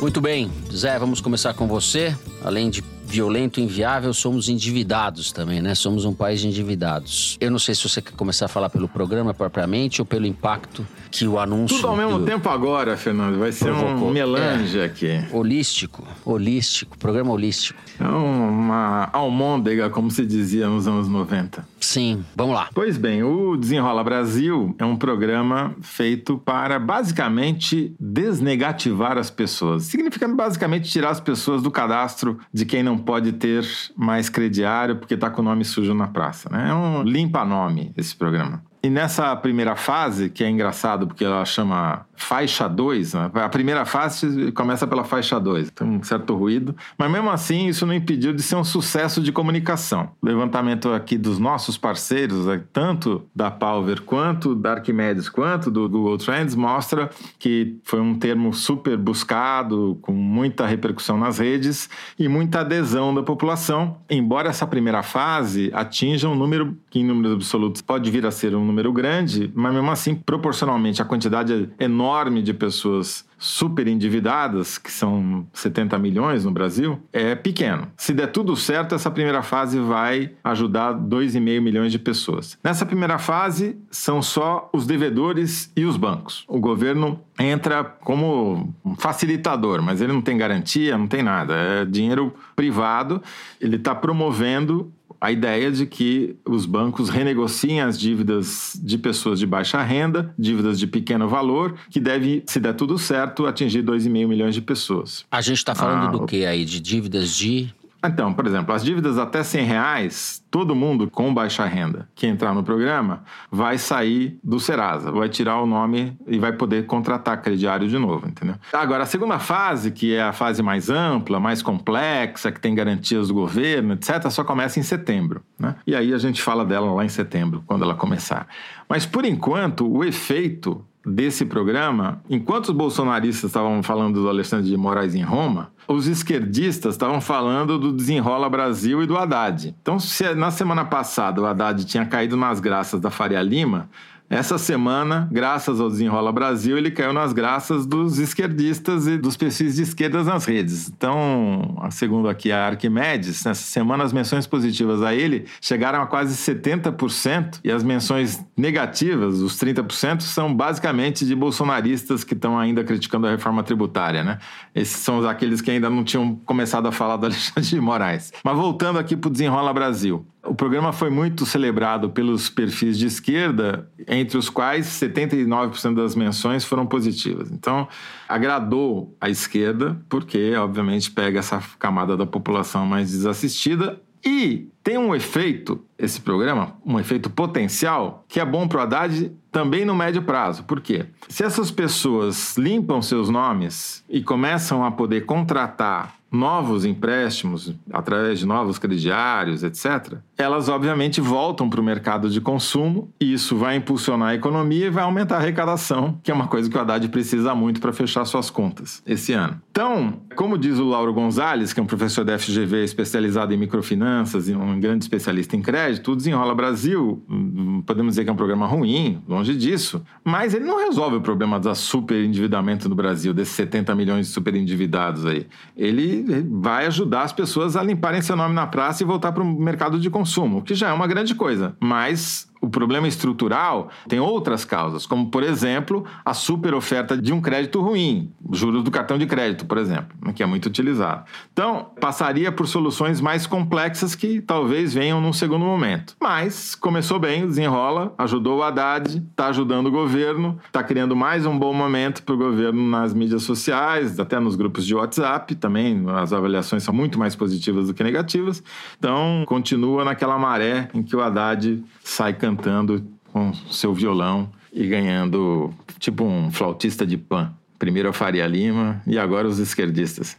B: Muito bem, Zé, vamos começar com você. Além de violento, inviável, somos endividados também, né? Somos um país de endividados. Eu não sei se você quer começar a falar pelo programa propriamente ou pelo impacto que o anúncio.
D: Tudo ao mesmo do... tempo agora, Fernando. Vai ser Provocou. um melange é. aqui.
B: Holístico, holístico, programa holístico.
D: É uma almôndega, como se dizia nos anos 90.
B: Sim, vamos lá.
D: Pois bem, o Desenrola Brasil é um programa feito para basicamente desnegativar as pessoas. Significando basicamente tirar as pessoas do cadastro de quem não pode ter mais crediário porque está com o nome sujo na praça. Né? É um limpa-nome esse programa. E nessa primeira fase, que é engraçado porque ela chama faixa 2, né? a primeira fase começa pela faixa 2, tem um certo ruído, mas mesmo assim isso não impediu de ser um sucesso de comunicação. O levantamento aqui dos nossos parceiros, né, tanto da Palver quanto da Arquimedes, quanto do Google Trends, mostra que foi um termo super buscado, com muita repercussão nas redes e muita adesão da população, embora essa primeira fase atinja um número que em números absolutos pode vir a ser um número grande, mas mesmo assim, proporcionalmente, a quantidade enorme de pessoas super endividadas, que são 70 milhões no Brasil, é pequeno. Se der tudo certo, essa primeira fase vai ajudar 2,5 milhões de pessoas. Nessa primeira fase, são só os devedores e os bancos. O governo entra como facilitador, mas ele não tem garantia, não tem nada. É dinheiro privado, ele está promovendo a ideia de que os bancos renegociem as dívidas de pessoas de baixa renda, dívidas de pequeno valor, que deve, se der tudo certo, atingir 2,5 milhões de pessoas.
B: A gente está falando ah, do que aí? De dívidas de
D: então, por exemplo, as dívidas até 100 reais, todo mundo com baixa renda que entrar no programa vai sair do Serasa, vai tirar o nome e vai poder contratar crediário de novo, entendeu? Agora, a segunda fase, que é a fase mais ampla, mais complexa, que tem garantias do governo, etc., só começa em setembro, né? E aí a gente fala dela lá em setembro, quando ela começar. Mas, por enquanto, o efeito desse programa, enquanto os bolsonaristas estavam falando do Alexandre de Moraes em Roma, os esquerdistas estavam falando do Desenrola Brasil e do Haddad. Então, se na semana passada o Haddad tinha caído nas graças da Faria Lima, essa semana, graças ao Desenrola Brasil, ele caiu nas graças dos esquerdistas e dos perfis de esquerdas nas redes. Então, segundo aqui a Arquimedes, nessa semana as menções positivas a ele chegaram a quase 70% e as menções negativas, os 30%, são basicamente de bolsonaristas que estão ainda criticando a reforma tributária, né? Esses são aqueles que ainda não tinham começado a falar do Alexandre de Moraes. Mas voltando aqui para o Desenrola Brasil. O programa foi muito celebrado pelos perfis de esquerda, entre os quais 79% das menções foram positivas. Então, agradou a esquerda, porque, obviamente, pega essa camada da população mais desassistida e tem um efeito, esse programa, um efeito potencial, que é bom para o Haddad também no médio prazo. Por quê? Se essas pessoas limpam seus nomes e começam a poder contratar novos empréstimos através de novos crediários, etc., elas obviamente voltam para o mercado de consumo e isso vai impulsionar a economia e vai aumentar a arrecadação, que é uma coisa que o Haddad precisa muito para fechar suas contas esse ano. Então, como diz o Lauro Gonzalez, que é um professor da FGV especializado em microfinanças e um grande especialista em crédito, o Desenrola Brasil, hum, podemos dizer que é um programa ruim, longe disso, mas ele não resolve o problema do superendividamento no Brasil, desses 70 milhões de superendividados aí. Ele vai ajudar as pessoas a limparem seu nome na praça e voltar para o mercado de consumo, que já é uma grande coisa. Mas o problema estrutural tem outras causas, como, por exemplo, a super oferta de um crédito ruim, juros do cartão de crédito, por exemplo, que é muito utilizado. Então, passaria por soluções mais complexas que talvez venham num segundo momento. Mas começou bem, desenrola, ajudou o Haddad, está ajudando o governo, está criando mais um bom momento para o governo nas mídias sociais, até nos grupos de WhatsApp também, as avaliações são muito mais positivas do que negativas. Então, continua naquela maré em que o Haddad sai cantando com seu violão e ganhando tipo um flautista de pan. Primeiro a Faria Lima e agora os esquerdistas.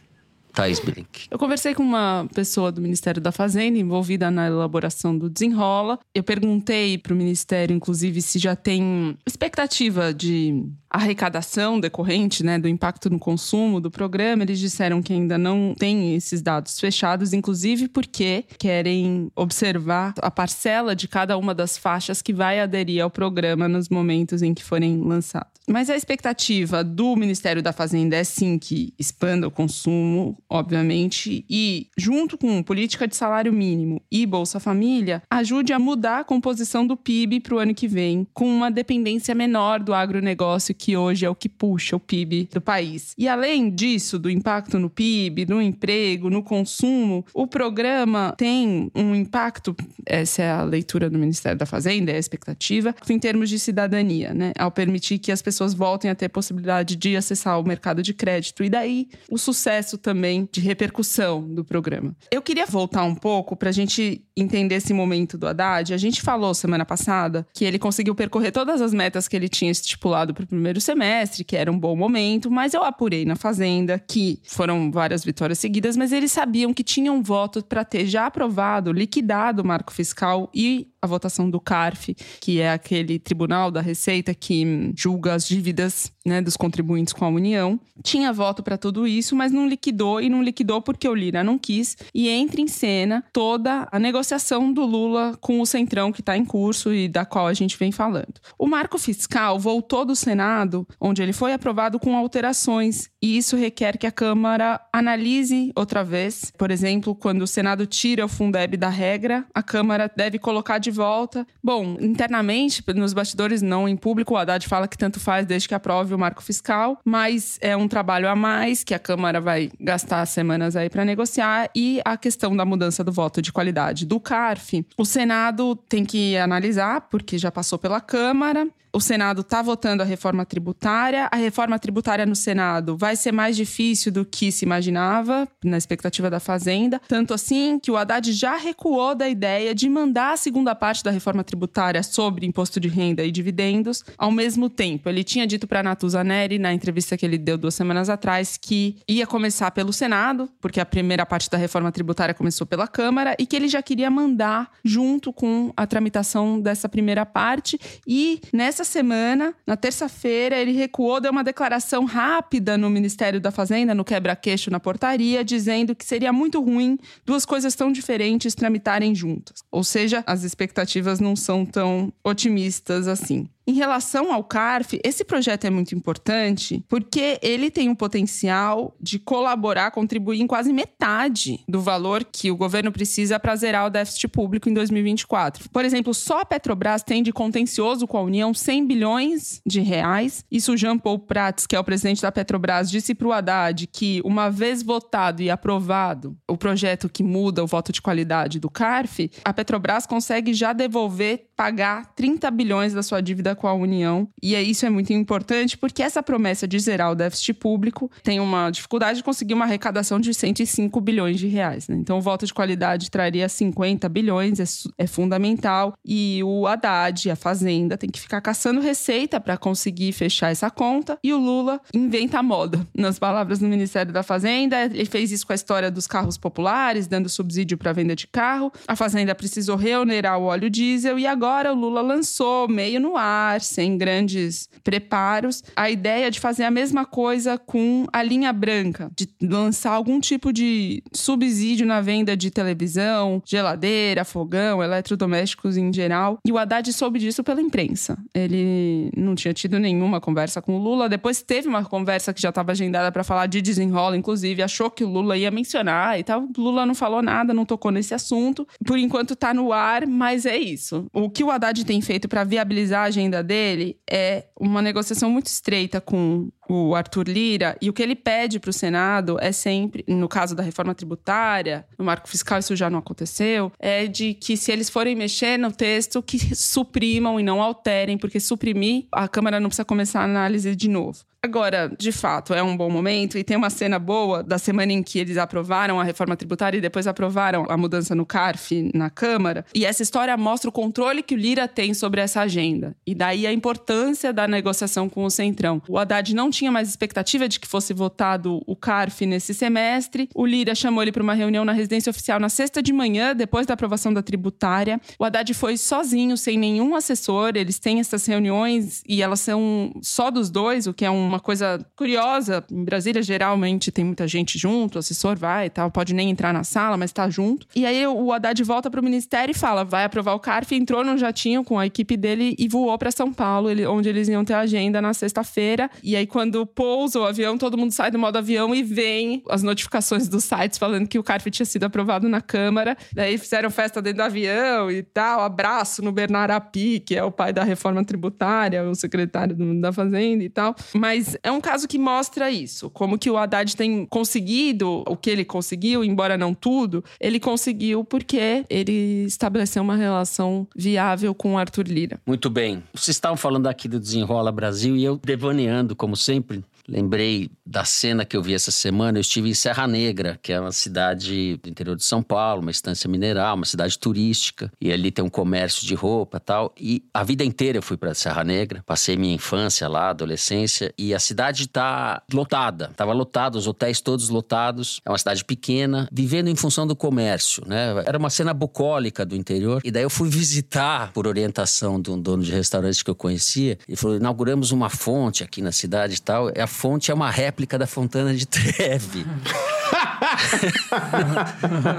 B: Thais Brink.
F: Eu conversei com uma pessoa do Ministério da Fazenda envolvida na elaboração do Desenrola. Eu perguntei para o Ministério, inclusive, se já tem expectativa de arrecadação decorrente né, do impacto no consumo do programa. Eles disseram que ainda não tem esses dados fechados, inclusive porque querem observar a parcela de cada uma das faixas que vai aderir ao programa nos momentos em que forem lançados. Mas a expectativa do Ministério da Fazenda é sim que expanda o consumo, obviamente, e junto com política de salário mínimo e Bolsa Família, ajude a mudar a composição do PIB para o ano que vem, com uma dependência menor do agronegócio, que hoje é o que puxa o PIB do país. E além disso, do impacto no PIB, no emprego, no consumo, o programa tem um impacto, essa é a leitura do Ministério da Fazenda, é a expectativa, em termos de cidadania, né? Ao permitir que as pessoas voltem a ter possibilidade de acessar o mercado de crédito. E daí o sucesso também também de repercussão do programa. Eu queria voltar um pouco para a gente entender esse momento do Haddad. A gente falou semana passada que ele conseguiu percorrer todas as metas que ele tinha estipulado para o primeiro semestre, que era um bom momento, mas eu apurei na Fazenda que foram várias vitórias seguidas, mas eles sabiam que tinham voto para ter já aprovado, liquidado o marco fiscal e a votação do CARF, que é aquele tribunal da Receita que julga as dívidas né, dos contribuintes com a União. Tinha voto para tudo isso, mas não liquidou e não liquidou porque o Lira não quis. E entra em cena toda a negociação do Lula com o Centrão que está em curso e da qual a gente vem falando. O marco fiscal voltou do Senado, onde ele foi aprovado com alterações, e isso requer que a Câmara analise outra vez. Por exemplo, quando o Senado tira o Fundeb da regra, a Câmara deve colocar de volta. Bom, internamente, nos bastidores, não em público, o Haddad fala que tanto faz desde que aprove o marco fiscal, mas é um trabalho a mais que a Câmara vai gastar semanas aí para negociar e a questão da mudança do voto de qualidade do CARF, o Senado tem que analisar, porque já passou pela Câmara. O Senado está votando a reforma tributária. A reforma tributária no Senado vai ser mais difícil do que se imaginava, na expectativa da Fazenda. Tanto assim que o Haddad já recuou da ideia de mandar a segunda parte da reforma tributária sobre imposto de renda e dividendos ao mesmo tempo. Ele tinha dito para Natuza Neri, na entrevista que ele deu duas semanas atrás, que ia começar pelo Senado, porque a primeira parte da reforma tributária começou pela Câmara, e que ele já queria mandar junto com a tramitação dessa primeira parte. E nessa semana, na terça-feira, ele recuou, deu uma declaração rápida no Ministério da Fazenda, no quebra-queixo na portaria, dizendo que seria muito ruim duas coisas tão diferentes tramitarem juntas. Ou seja, as expectativas não são tão otimistas assim. Em relação ao CARF, esse projeto é muito importante porque ele tem um potencial de colaborar, contribuir em quase metade do valor que o governo precisa para zerar o déficit público em 2024. Por exemplo, só a Petrobras tem de contencioso com a União 100 bilhões de reais. Isso o Jean Paul Prats, que é o presidente da Petrobras, disse para o Haddad que, uma vez votado e aprovado o projeto que muda o voto de qualidade do CARF, a Petrobras consegue já devolver, pagar 30 bilhões da sua dívida com a União. E isso é muito importante porque essa promessa de zerar o déficit público tem uma dificuldade de conseguir uma arrecadação de 105 bilhões de reais. Né? Então, o voto de qualidade traria 50 bilhões, é, é fundamental. E o Haddad, a Fazenda, tem que ficar caçando receita para conseguir fechar essa conta. E o Lula inventa a moda. Nas palavras do Ministério da Fazenda, ele fez isso com a história dos carros populares, dando subsídio para venda de carro. A Fazenda precisou reonerar o óleo diesel e agora o Lula lançou, meio no ar, sem grandes preparos, a ideia de fazer a mesma coisa com a linha branca, de lançar algum tipo de subsídio na venda de televisão, geladeira, fogão, eletrodomésticos em geral. E o Haddad soube disso pela imprensa. Ele não tinha tido nenhuma conversa com o Lula, depois teve uma conversa que já estava agendada para falar de desenrola, inclusive, achou que o Lula ia mencionar e tal. Lula não falou nada, não tocou nesse assunto. Por enquanto está no ar, mas é isso. O que o Haddad tem feito para viabilizar a agenda dele é uma negociação muito estreita com o Arthur Lira, e o que ele pede para o Senado é sempre, no caso da reforma tributária, no marco fiscal isso já não aconteceu, é de que se eles forem mexer no texto, que suprimam e não alterem, porque suprimir, a Câmara não precisa começar a análise de novo. Agora, de fato, é um bom momento e tem uma cena boa da semana em que eles aprovaram a reforma tributária e depois aprovaram a mudança no CARF na Câmara. E essa história mostra o controle que o Lira tem sobre essa agenda. E daí a importância da negociação com o Centrão. O Haddad não tinha mais expectativa de que fosse votado o CARF nesse semestre. O Lira chamou ele para uma reunião na residência oficial na sexta de manhã, depois da aprovação da tributária. O Haddad foi sozinho, sem nenhum assessor. Eles têm essas reuniões e elas são só dos dois, o que é uma coisa curiosa. Em Brasília, geralmente, tem muita gente junto, o assessor vai e tal, pode nem entrar na sala, mas está junto. E aí o Haddad volta para o ministério e fala: vai aprovar o CARF, entrou num jatinho com a equipe dele e voou para São Paulo, onde eles iam ter a agenda na sexta-feira. E aí, quando pousa o avião, todo mundo sai do modo avião e vem as notificações dos sites falando que o CARF tinha sido aprovado na Câmara. Daí fizeram festa dentro do avião e tal. Abraço no Bernardo Api, que é o pai da reforma tributária, o secretário da Fazenda e tal. Mas é um caso que mostra isso. Como que o Haddad tem conseguido o que ele conseguiu, embora não tudo, ele conseguiu porque ele estabeleceu uma relação viável com Arthur Lira.
B: Muito bem. Vocês estavam falando aqui do Desenrola Brasil e eu devaneando, como sempre, lembrei da cena que eu vi essa semana. Eu estive em Serra Negra, que é uma cidade do interior de São Paulo, uma estância mineral, uma cidade turística. E ali tem um comércio de roupa tal. E a vida inteira eu fui para Serra Negra. Passei minha infância lá, adolescência. E a cidade está lotada. Tava lotada, os hotéis todos lotados. É uma cidade pequena, vivendo em função do comércio, né? Era uma cena bucólica do interior. E daí eu fui [LAUGHS] visitar, por orientação de um dono de restaurante que eu conhecia. Ele falou: inauguramos uma fonte aqui na cidade e tal. A fonte é uma réplica da Fontana de Treve. [LAUGHS]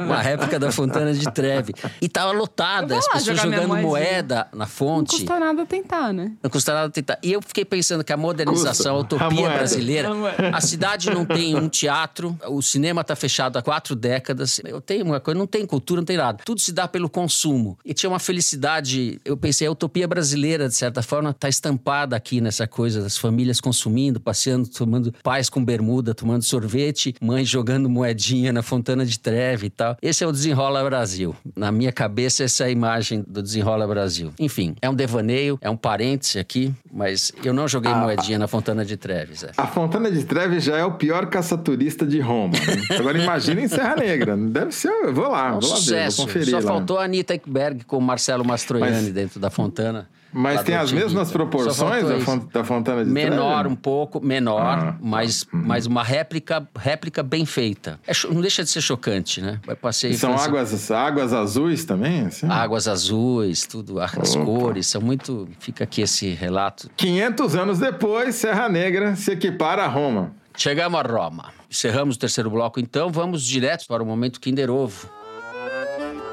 B: uma réplica da Fontana de Treve. E tava lotada, as pessoas jogando moeda na fonte.
F: Não custa nada tentar, né?
B: Não custa nada tentar. E eu fiquei pensando que a modernização, custa. a utopia a brasileira, a cidade não tem um teatro, o cinema tá fechado há quatro décadas. Eu tenho uma coisa, não tem cultura, não tem nada. Tudo se dá pelo consumo. E tinha uma felicidade, eu pensei, a utopia brasileira, de certa forma, tá estampada aqui nessa coisa das famílias consumindo, passeando, tomando pais com bermuda, tomando sorvete, mães jogando moedinha na Fontana de Treve e tal. Esse é o Desenrola Brasil. Na minha cabeça, essa é a imagem do Desenrola Brasil. Enfim, é um devaneio, é um parêntese aqui, mas eu não joguei ah, moedinha na Fontana de Treves. É.
D: A Fontana de Treves já é o pior caça-turista de Roma. Né? Agora imagina em Serra Negra. Deve ser, eu vou lá, é um vou sucesso. lá ver, vou conferir. Só
B: lá. faltou a Anitta Ekberg com o Marcelo Mastroianni mas... dentro da Fontana.
D: Mas tem as mesmas proporções da, font da Fontana de
B: Menor,
D: Trevi?
B: um pouco, menor, ah, mas, uhum. mas uma réplica, réplica bem feita. É, não deixa de ser chocante, né?
D: Passei são águas, águas azuis também? Assim?
B: Águas azuis, tudo, as Opa. cores, são muito... Fica aqui esse relato.
D: 500 anos depois, Serra Negra se equipara a Roma.
B: Chegamos a Roma. Encerramos o terceiro bloco, então vamos direto para o momento Kinder Ovo.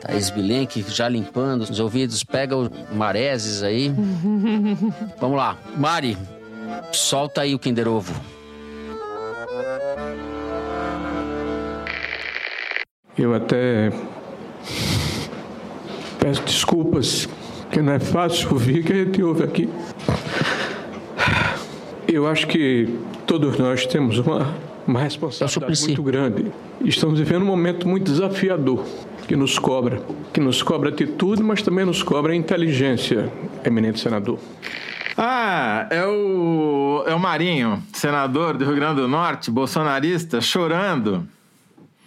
B: Thaís Bilenque já limpando os ouvidos, pega o Mareses aí. [LAUGHS] Vamos lá. Mari, solta aí o Kinder Ovo.
J: Eu até peço desculpas, que não é fácil ouvir que a gente ouve aqui. Eu acho que todos nós temos uma, uma responsabilidade muito grande. Estamos vivendo um momento muito desafiador que nos cobra, que nos cobra atitude, mas também nos cobra inteligência, eminente senador.
D: Ah, é o, é o Marinho, senador do Rio Grande do Norte, bolsonarista, chorando.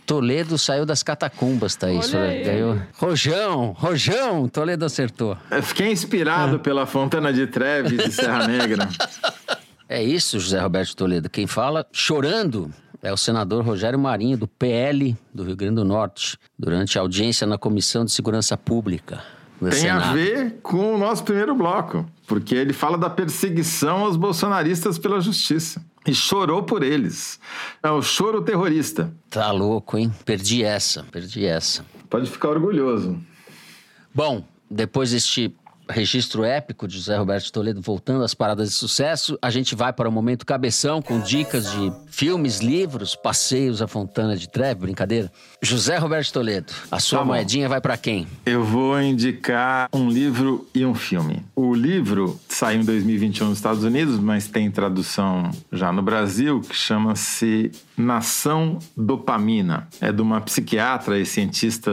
B: Toledo saiu das catacumbas, Thaís. Ganhou. Rojão, Rojão, Toledo acertou.
D: Eu fiquei inspirado é. pela Fontana de Treves e Serra Negra. [LAUGHS]
B: É isso, José Roberto Toledo. Quem fala chorando é o senador Rogério Marinho, do PL do Rio Grande do Norte, durante a audiência na Comissão de Segurança Pública.
D: Tem Senado. a ver com o nosso primeiro bloco, porque ele fala da perseguição aos bolsonaristas pela justiça. E chorou por eles. É o choro terrorista.
B: Tá louco, hein? Perdi essa, perdi essa.
D: Pode ficar orgulhoso.
B: Bom, depois deste registro épico de José Roberto Toledo voltando às paradas de sucesso. A gente vai para o momento cabeção com dicas de filmes, livros, passeios à Fontana de Trevi, brincadeira. José Roberto Toledo, a sua tá moedinha vai para quem?
D: Eu vou indicar um livro e um filme. O livro saiu em 2021 nos Estados Unidos, mas tem tradução já no Brasil, que chama-se Nação Dopamina. É de uma psiquiatra e cientista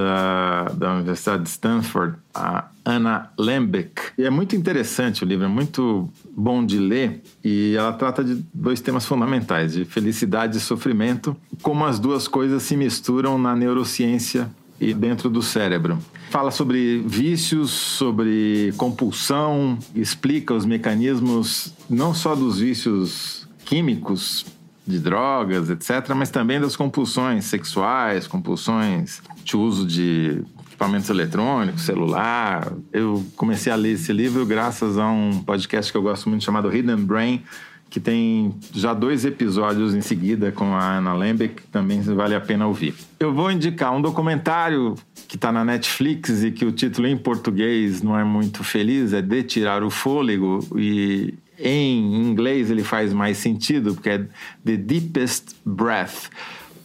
D: da Universidade de Stanford, a Anna Lembeck. E é muito interessante o livro, é muito bom de ler e ela trata de dois temas fundamentais, de felicidade e sofrimento, como as duas coisas se misturam na neurociência e dentro do cérebro. Fala sobre vícios, sobre compulsão, explica os mecanismos não só dos vícios químicos, de drogas, etc., mas também das compulsões sexuais, compulsões de uso de equipamentos eletrônicos, celular. Eu comecei a ler esse livro graças a um podcast que eu gosto muito chamado Hidden Brain, que tem já dois episódios em seguida com a Ana Lembeck, que também vale a pena ouvir. Eu vou indicar um documentário que está na Netflix e que o título em português não é muito feliz, é De Tirar o Fôlego, e em inglês ele faz mais sentido, porque é The Deepest Breath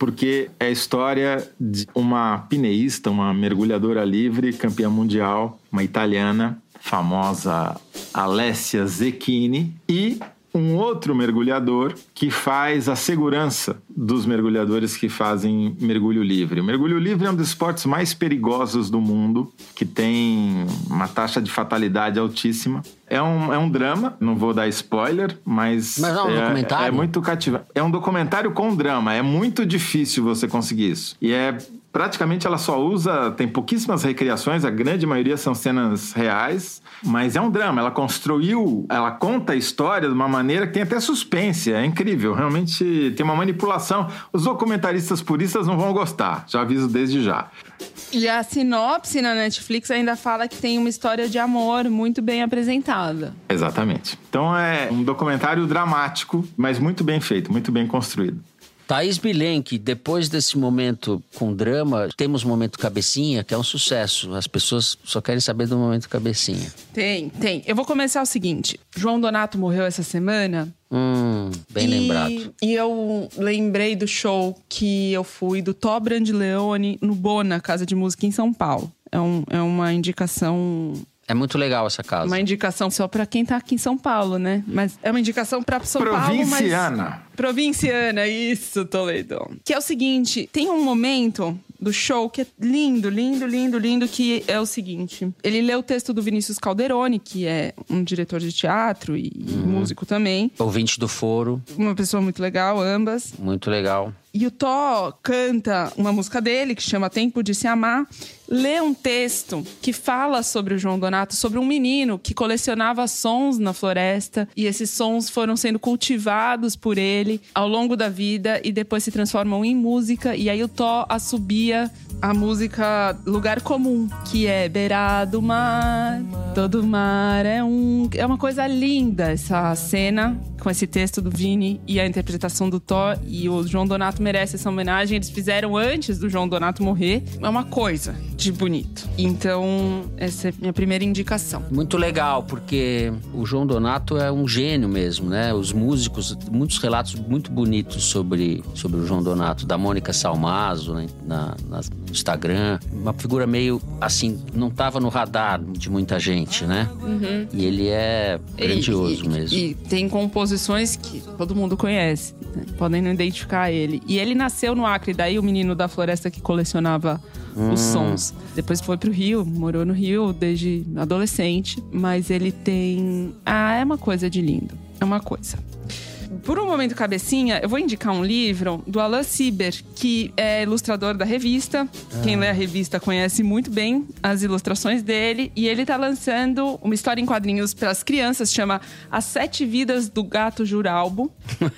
D: porque é a história de uma pineísta, uma mergulhadora livre, campeã mundial, uma italiana, famosa Alessia Zecchini, e um outro mergulhador que faz a segurança dos mergulhadores que fazem mergulho livre. O mergulho livre é um dos esportes mais perigosos do mundo, que tem uma taxa de fatalidade altíssima. É um, é um drama, não vou dar spoiler, mas.
B: Mas é um
D: é,
B: documentário?
D: É muito cativante. É um documentário com drama, é muito difícil você conseguir isso. E é praticamente ela só usa, tem pouquíssimas recriações, a grande maioria são cenas reais, mas é um drama. Ela construiu, ela conta a história de uma maneira que tem até suspense, é incrível, realmente tem uma manipulação. Os documentaristas puristas não vão gostar, já aviso desde já.
F: E a sinopse na Netflix ainda fala que tem uma história de amor muito bem apresentada.
D: Exatamente. Então é um documentário dramático, mas muito bem feito, muito bem construído.
B: Thaís Bilenque, depois desse momento com drama, temos o momento cabecinha, que é um sucesso. As pessoas só querem saber do momento cabecinha.
F: Tem, tem. Eu vou começar o seguinte: João Donato morreu essa semana.
B: Hum, bem
F: e,
B: lembrado.
F: E eu lembrei do show que eu fui do Tó Leone no Bona, Casa de Música em São Paulo. É, um, é uma indicação
B: é muito legal essa casa.
F: Uma indicação só para quem tá aqui em São Paulo, né? Mas é uma indicação para São
D: Provinciana.
F: Paulo,
D: Provinciana.
F: Provinciana, isso, Toledo. Que é o seguinte, tem um momento do show que é lindo, lindo, lindo, lindo, que é o seguinte. Ele lê o texto do Vinícius Calderoni, que é um diretor de teatro e uhum. músico também.
B: Ouvinte do foro.
F: Uma pessoa muito legal, ambas.
B: Muito legal.
F: E o Tó canta uma música dele que chama Tempo de Se Amar, lê um texto que fala sobre o João Donato, sobre um menino que colecionava sons na floresta e esses sons foram sendo cultivados por ele ao longo da vida e depois se transformam em música. E aí o Tó assobia a música Lugar Comum, que é Beira do Mar, todo mar é um. É uma coisa linda essa cena com esse texto do Vini e a interpretação do Thor. E o João Donato merece essa homenagem. Eles fizeram antes do João Donato morrer. É uma coisa de bonito. Então, essa é a minha primeira indicação.
B: Muito legal, porque o João Donato é um gênio mesmo, né? Os músicos, muitos relatos muito bonitos sobre, sobre o João Donato, da Mônica Salmazo, né? na, na, no Instagram. Uma figura meio assim, não estava no radar de muita gente, né?
F: Uhum.
B: E ele é grandioso
F: e,
B: mesmo.
F: E tem composições composições que todo mundo conhece, né? podem não identificar ele. E ele nasceu no Acre, daí o menino da floresta que colecionava hum. os sons. Depois foi pro Rio, morou no Rio desde adolescente, mas ele tem. Ah, é uma coisa de lindo. É uma coisa por um momento cabecinha, eu vou indicar um livro do Alan Sieber, que é ilustrador da revista. Ah. Quem lê a revista conhece muito bem as ilustrações dele. E ele tá lançando uma história em quadrinhos para as crianças, chama As Sete Vidas do Gato Juralbo.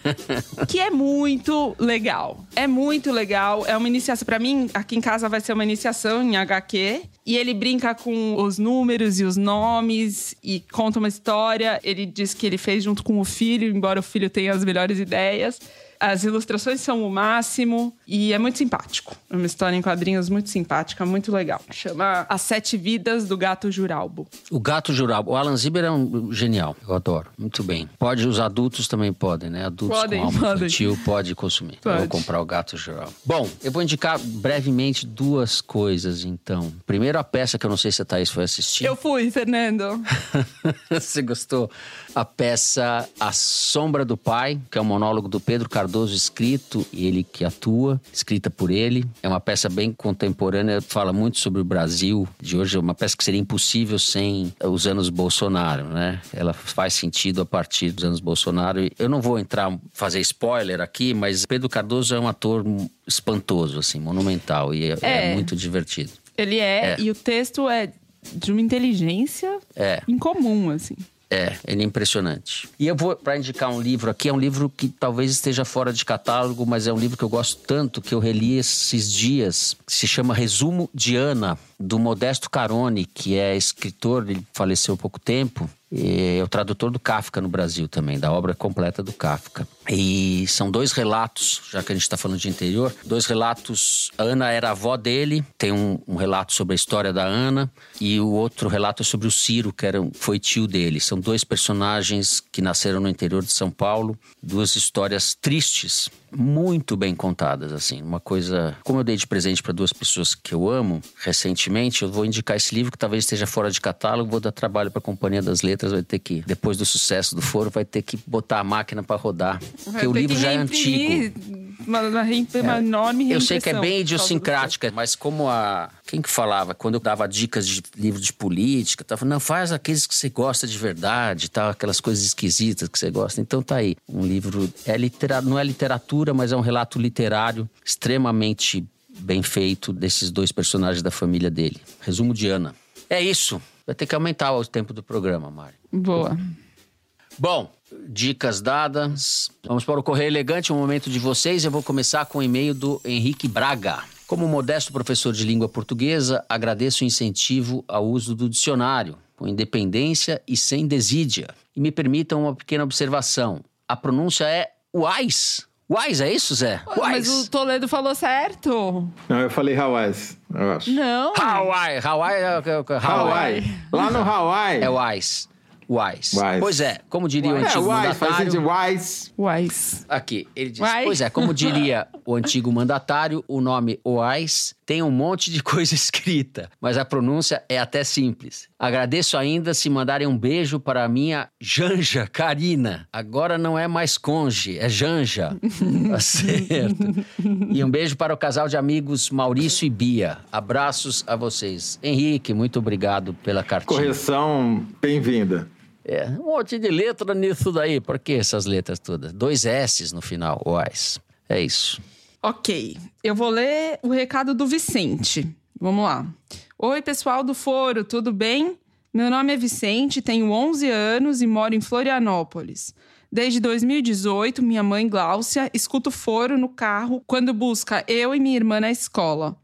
F: [LAUGHS] que é muito legal. É muito legal. É uma iniciação. para mim, aqui em casa vai ser uma iniciação em HQ. E ele brinca com os números e os nomes e conta uma história. Ele diz que ele fez junto com o filho, embora o filho tenha as melhores ideias. As ilustrações são o máximo e é muito simpático. É uma história em quadrinhos muito simpática, muito legal. Chama As Sete Vidas do Gato Juralbo.
B: O Gato Juralbo. O Alan Zimmer é um genial. Eu adoro. Muito bem. Pode, os adultos também podem, né? Adultos podem, com alma podem. infantil pode consumir. Pode. Eu vou comprar o Gato Juralbo. Bom, eu vou indicar brevemente duas coisas, então. Primeiro, a peça que eu não sei se a Thaís foi assistir.
F: Eu fui, Fernando. [LAUGHS]
B: Você gostou? A peça A Sombra do Pai, que é um monólogo do Pedro Cardoso Cardoso escrito, e ele que atua, escrita por ele. É uma peça bem contemporânea, fala muito sobre o Brasil de hoje. É uma peça que seria impossível sem os anos Bolsonaro, né? Ela faz sentido a partir dos anos Bolsonaro. Eu não vou entrar, fazer spoiler aqui, mas Pedro Cardoso é um ator espantoso, assim, monumental, e é, é. é muito divertido.
F: Ele é, é, e o texto é de uma inteligência
B: é.
F: incomum, assim.
B: É, ele é impressionante. E eu vou para indicar um livro aqui, é um livro que talvez esteja fora de catálogo, mas é um livro que eu gosto tanto que eu reli esses dias. Se chama Resumo de Ana, do Modesto Carone, que é escritor, ele faleceu há pouco tempo. É o tradutor do Kafka no Brasil também, da obra completa do Kafka. E são dois relatos, já que a gente está falando de interior, dois relatos. A Ana era avó dele, tem um, um, relato sobre a história da Ana, e o outro relato é sobre o Ciro, que era, foi tio dele. São dois personagens que nasceram no interior de São Paulo, duas histórias tristes muito bem contadas, assim. Uma coisa. Como eu dei de presente para duas pessoas que eu amo recentemente, eu vou indicar esse livro que talvez esteja fora de catálogo, vou dar trabalho para a Companhia das Letras, vai ter que, depois do sucesso do foro, vai ter que botar a máquina para rodar. Porque o livro já é antigo.
F: Uma, uma, uma é. enorme
B: Eu sei que é bem idiosincrática, mas como a. Quem que falava? Quando eu dava dicas de livro de política, tava, não, faz aqueles que você gosta de verdade, tal, aquelas coisas esquisitas que você gosta. Então tá aí. Um livro. É litera, não é literatura, mas é um relato literário extremamente bem feito desses dois personagens da família dele. Resumo de Ana. É isso. Vai ter que aumentar o tempo do programa, Mari.
F: Boa.
B: Bom, dicas dadas. Vamos para o Correio Elegante, o momento de vocês. Eu vou começar com o e-mail do Henrique Braga. Como modesto professor de língua portuguesa, agradeço o incentivo ao uso do dicionário, com independência e sem desídia. E me permitam uma pequena observação. A pronúncia é Uais. Uais, é isso, Zé?
F: Uais. Mas o Toledo falou certo.
D: Não, eu falei Hawais, eu acho.
F: Não.
B: Hawaii. Hawaii é...
D: Hawaii. Lá no Hawaii.
B: É Uais. Wise. Wise. Pois é, como diria
D: wise.
B: o antigo
D: é, wise,
B: mandatário...
D: wise.
F: Wise.
B: Aqui, ele diz... Wise. Pois é, como diria o antigo mandatário, o nome Wise tem um monte de [LAUGHS] coisa escrita, mas a pronúncia é até simples. Agradeço ainda se mandarem um beijo para a minha Janja Karina. Agora não é mais conge, é Janja. [LAUGHS] tá certo. E um beijo para o casal de amigos Maurício e Bia. Abraços a vocês. Henrique, muito obrigado pela cartinha.
D: Correção, bem-vinda.
B: É, um monte de letra nisso daí. Por que essas letras todas? Dois S's no final, Oais. É isso.
F: Ok, eu vou ler o recado do Vicente. Vamos lá. Oi, pessoal do Foro, tudo bem? Meu nome é Vicente, tenho 11 anos e moro em Florianópolis. Desde 2018, minha mãe Gláucia escuta o Foro no carro quando busca eu e minha irmã na escola.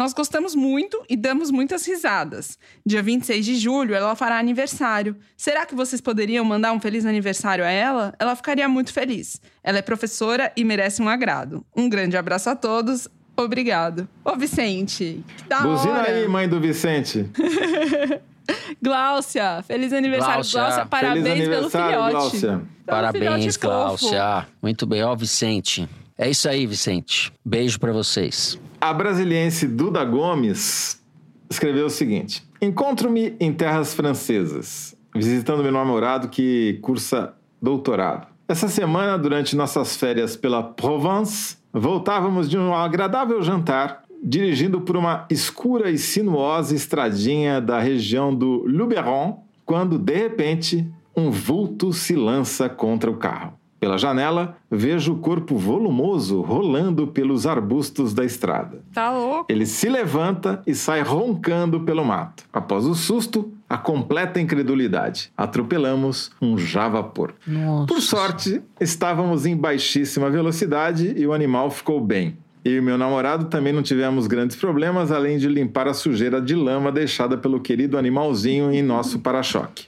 F: Nós gostamos muito e damos muitas risadas. Dia 26 de julho, ela fará aniversário. Será que vocês poderiam mandar um feliz aniversário a ela? Ela ficaria muito feliz. Ela é professora e merece um agrado. Um grande abraço a todos. Obrigado. Ô, Vicente. Que da
D: Buzina
F: hora.
D: aí, mãe do Vicente. [LAUGHS]
F: Gláucia, feliz aniversário, Gláucia. Gláucia parabéns
D: feliz
F: pelo filhote.
D: Gláucia.
F: Pelo
B: Parabéns,
F: filhote
B: Gláucia. Muito bem, ó, Vicente. É isso aí, Vicente. Beijo para vocês.
D: A brasiliense Duda Gomes escreveu o seguinte: Encontro-me em terras francesas, visitando meu namorado que cursa doutorado. Essa semana, durante nossas férias pela Provence, voltávamos de um agradável jantar, dirigindo por uma escura e sinuosa estradinha da região do Luberon, quando, de repente, um vulto se lança contra o carro. Pela janela, vejo o corpo volumoso rolando pelos arbustos da estrada.
F: Tá louco.
D: Ele se levanta e sai roncando pelo mato. Após o susto, a completa incredulidade. Atropelamos um javapor.
B: Nossa.
D: Por sorte, estávamos em baixíssima velocidade e o animal ficou bem. Eu e meu namorado também não tivemos grandes problemas, além de limpar a sujeira de lama deixada pelo querido animalzinho em nosso para-choque.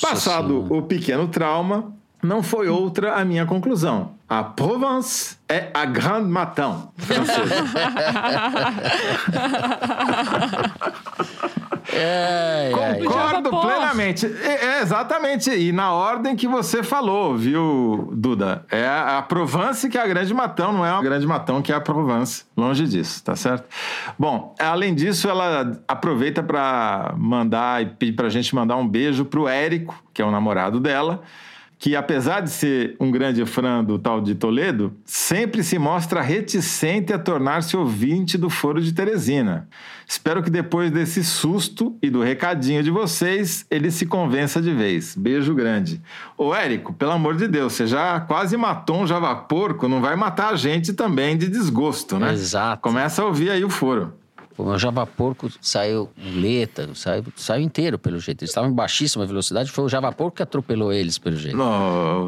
D: Passado
B: Senhora.
D: o pequeno trauma, não foi outra a minha conclusão. A Provence é a Grande Matin francesa. [LAUGHS]
B: É.
D: Concordo plenamente. É, é exatamente. E na ordem que você falou, viu, Duda? É a, a Provence que é a grande matão, não é a grande matão que é a Provence. Longe disso, tá certo? Bom, além disso, ela aproveita para mandar e pedir pra gente mandar um beijo pro Érico, que é o namorado dela. Que apesar de ser um grande fã do tal de Toledo, sempre se mostra reticente a tornar-se ouvinte do Foro de Teresina. Espero que depois desse susto e do recadinho de vocês, ele se convença de vez. Beijo grande. Ô, Érico, pelo amor de Deus, você já quase matou um javaporco, não vai matar a gente também de desgosto, né?
B: Exato.
D: Começa a ouvir aí o foro.
B: O meu Javaporco saiu muleta, saiu, saiu inteiro, pelo jeito. Eles estavam em baixíssima velocidade, foi o Javaporco que atropelou eles, pelo jeito.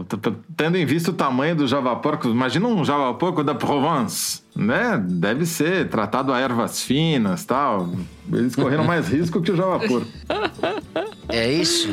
D: T- tendo em vista o tamanho do javaporco, imagina um javaporco da Provence, né? Deve ser tratado a ervas finas tal. Eles correram mais risco que o javaporco. [LAUGHS]
B: É isso?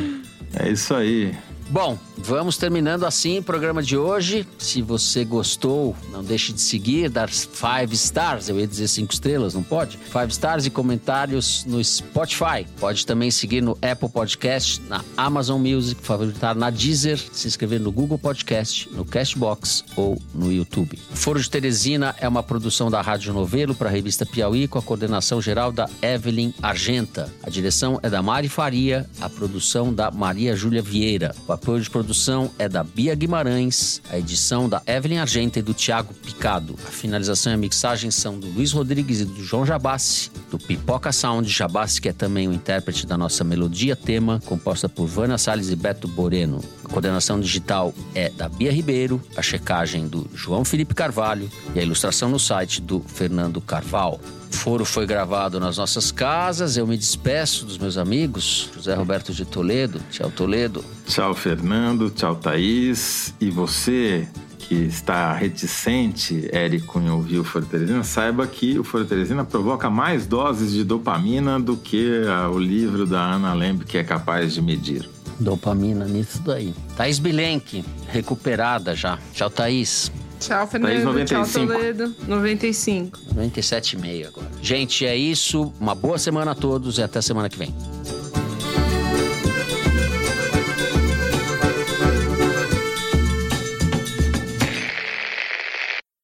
D: É isso aí.
B: Bom, vamos terminando assim o programa de hoje. Se você gostou, não deixe de seguir, dar five stars. Eu ia dizer cinco estrelas, não pode? Five stars e comentários no Spotify. Pode também seguir no Apple Podcast, na Amazon Music, favoritar na Deezer, se inscrever no Google Podcast, no Castbox ou no YouTube. Foro de Teresina é uma produção da Rádio Novelo para a revista Piauí com a coordenação geral da Evelyn Argenta. A direção é da Mari Faria, a produção da Maria Júlia Vieira. O apoio de produção é da Bia Guimarães, a edição da Evelyn Argenta e do Tiago Picado. A finalização e a mixagem são do Luiz Rodrigues e do João Jabassi, do Pipoca Sound Jabassi, que é também o intérprete da nossa melodia tema, composta por Vânia Salles e Beto Boreno. A coordenação digital é da Bia Ribeiro, a checagem do João Felipe Carvalho e a ilustração no site do Fernando Carval. O foro foi gravado nas nossas casas. Eu me despeço dos meus amigos. José Roberto de Toledo. Tchau, Toledo.
D: Tchau, Fernando. Tchau, Thaís. E você que está reticente, Érico, em ouvir o Foro Teresina, saiba que o Foro Teresina provoca mais doses de dopamina do que o livro da Ana Lembre, que é capaz de medir.
B: Dopamina nisso daí. Thaís Bilenque, recuperada já. Tchau, Thaís.
F: Tchau, Fernando. Tchau, Toledo. 95.
B: 97,5 agora. Gente, é isso. Uma boa semana a todos e até semana que vem.